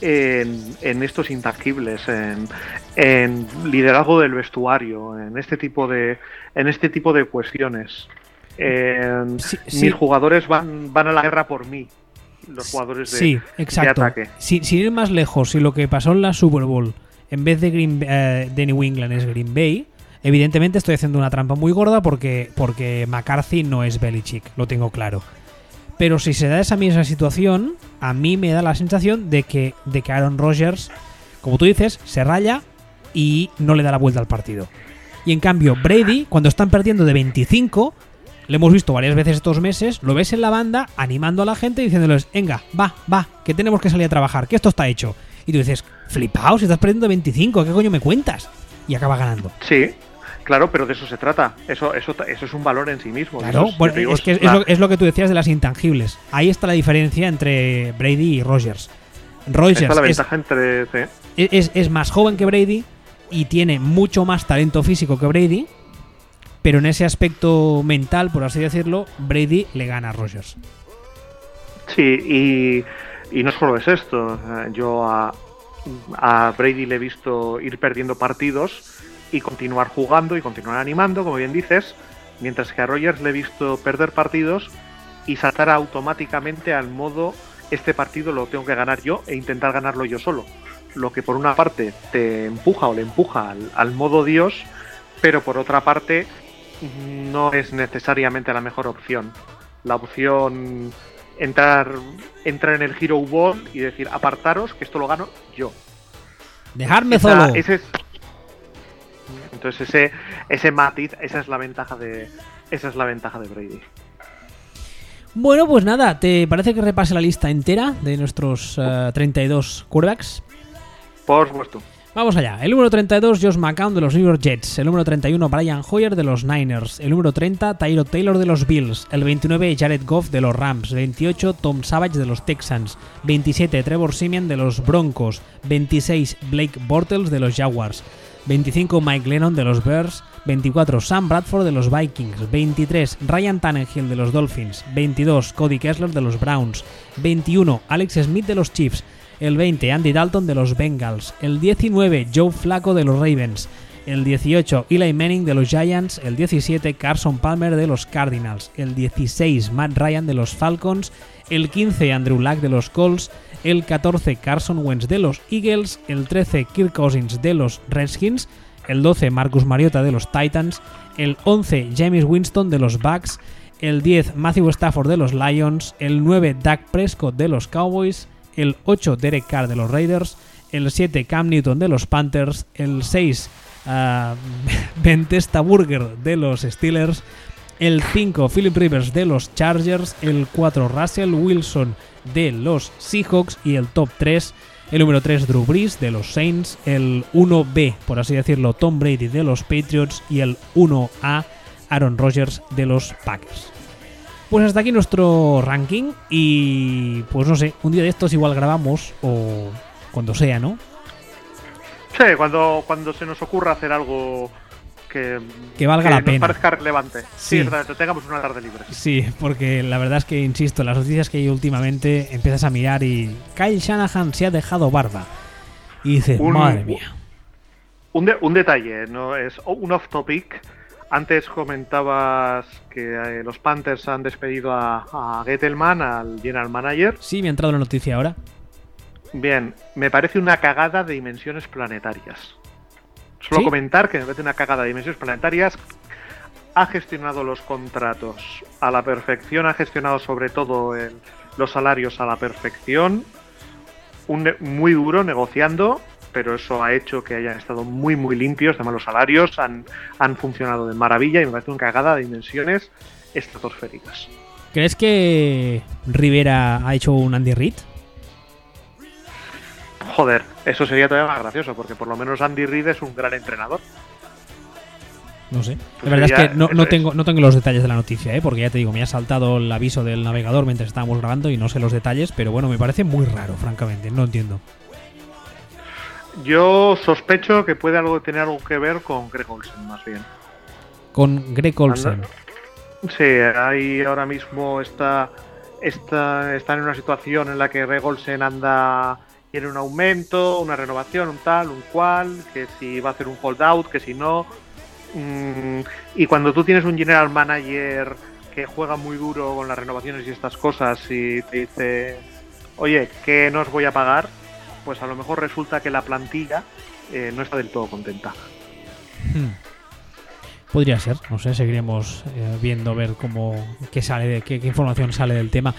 en, en estos intangibles, en, en liderazgo del vestuario, en este tipo de, en este tipo de cuestiones. Sí, sí. Mis jugadores van, van a la guerra por mí. Los jugadores de, sí, exacto. de ataque. Si- sin ir más lejos, si lo que pasó en la Super Bowl, en vez de, Green, eh, de New England es Green Bay, evidentemente estoy haciendo una trampa muy gorda porque, porque McCarthy no es Belichick, lo tengo claro. Pero si se da esa misma situación, a mí me da la sensación de que, de que Aaron Rodgers, como tú dices, se raya y no le da la vuelta al partido. Y en cambio, Brady, cuando están perdiendo de 25, le hemos visto varias veces estos meses, lo ves en la banda animando a la gente diciéndoles, venga, va, va, que tenemos que salir a trabajar, que esto está hecho. Y tú dices, flipaos, estás perdiendo de 25, ¿qué coño me cuentas? Y acaba ganando. Sí, claro, pero de eso se trata. Eso, eso, eso es un valor en sí mismo. Claro, es- bueno, te digo, es que es, lo, es lo que tú decías de las intangibles. Ahí está la diferencia entre Brady y Rogers. Rogers es, entre. sí. es- es más joven que Brady y tiene mucho más talento físico que Brady, pero en ese aspecto mental, por así decirlo, Brady le gana a Rogers. Sí, y, y no solo es esto. Yo a, a Brady le he visto ir perdiendo partidos y continuar jugando y continuar animando, como bien dices, mientras que a Rogers le he visto perder partidos y saltar automáticamente al modo este partido lo tengo que ganar yo e intentar ganarlo yo solo. Lo que por una parte te empuja o le empuja al, al modo Dios, pero por otra parte no es necesariamente la mejor opción. La opción entrar, entrar en el Hero Ball y decir apartaros que esto lo gano yo. Dejarme Esa- solo. ese es- entonces ese, ese matiz, esa es la ventaja de. Esa es la ventaja de Brady. Bueno, pues nada, ¿te parece que repase la lista entera de nuestros eh, 32 quarterbacks? Por supuesto. Vamos allá. El número 32, Josh McCown de los New York Jets. El número 31, Brian Hoyer de los Niners. El número 30, Tyro Taylor de los Bills. El 29, Jared Goff de los Rams. 28, Tom Savage de los Texans. 27, Trevor Simeon de los Broncos. 26, Blake Bortles de los Jaguars. 25, Mike Lennon de los Bears. 24, Sam Bradford de los Vikings. 23, Ryan Tannehill de los Dolphins. 22, Cody Kessler de los Browns. 21, Alex Smith de los Chiefs. El 20, Andy Dalton de los Bengals. El 19, Joe Flacco de los Ravens. El 18, Eli Manning de los Giants. El 17, Carson Palmer de los Cardinals. El 16, Matt Ryan de los Falcons. El 15, Andrew Luck de los Colts. El 14, Carson Wentz de los Eagles. El 13, Kirk Cousins de los Redskins. El 12, Marcus Mariota de los Titans. El 11, James Winston de los Bucks. El 10, Matthew Stafford de los Lions. El 9, Dak Prescott de los Cowboys. El 8, Derek Carr de los Raiders. El 7, Cam Newton de los Panthers. El 6, Ventesta Burger de los Steelers, el 5 Philip Rivers de los Chargers, el 4 Russell Wilson de los Seahawks y el top 3 el número 3 Drew Brees de los Saints, el 1B, por así decirlo, Tom Brady de los Patriots y el 1A Aaron Rodgers de los Packers. Pues hasta aquí nuestro ranking y pues no sé, un día de estos igual grabamos o cuando sea, ¿no? Sí, cuando, cuando se nos ocurra hacer algo que, que valga la pena. parezca relevante. Sí, sí tengamos una tarde libre. Sí, porque la verdad es que, insisto, las noticias que hay últimamente empiezas a mirar y Kyle Shanahan se ha dejado barba. Y dices, madre mía. Un, un detalle, no es un off topic. Antes comentabas que eh, los Panthers han despedido a, a Gettelman, al general manager. Sí, me ha entrado la noticia ahora. Bien, me parece una cagada de dimensiones planetarias. Solo comentar que me parece una cagada de dimensiones planetarias. Ha gestionado los contratos a la perfección, ha gestionado sobre todo los salarios a la perfección. Un, muy duro negociando, pero eso ha hecho que hayan estado muy, muy limpios. Además, los salarios han, han funcionado de maravilla y me parece una cagada de dimensiones estratosféricas. ¿Crees que Rivera ha hecho un Andy Reid? Joder, eso sería todavía más gracioso, porque por lo menos Andy Reid es un gran entrenador. No sé. La verdad es que no, tengo, no tengo los detalles de la noticia, ¿eh? porque ya te digo, me ha saltado el aviso del navegador mientras estábamos grabando y no sé los detalles, pero bueno, me parece muy raro, francamente, no entiendo. Yo sospecho que puede algo tener algo que ver con Greg Olsen, más bien. Con Greg Olsen. Sí, ahí ahora mismo está, está, está en una situación en la que Greg Olsen anda quiere un aumento, una renovación, un tal, un cual, que si va a hacer un holdout, que si no. Mm, y cuando tú tienes un general manager que juega muy duro con las renovaciones y estas cosas y te dice, oye, ¿qué nos voy a pagar? Pues a lo mejor resulta que la plantilla eh, no está del todo contenta. Hmm. Podría ser, no sé, seguiremos eh, viendo ver cómo qué sale, qué, qué información sale del tema.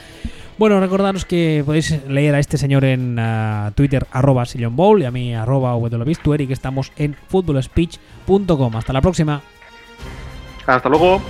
Bueno, recordaros que podéis leer a este señor en uh, Twitter, arroba Sillon Bowl, y a mí, arroba y que estamos en footballspeech.com. Hasta la próxima. Hasta luego.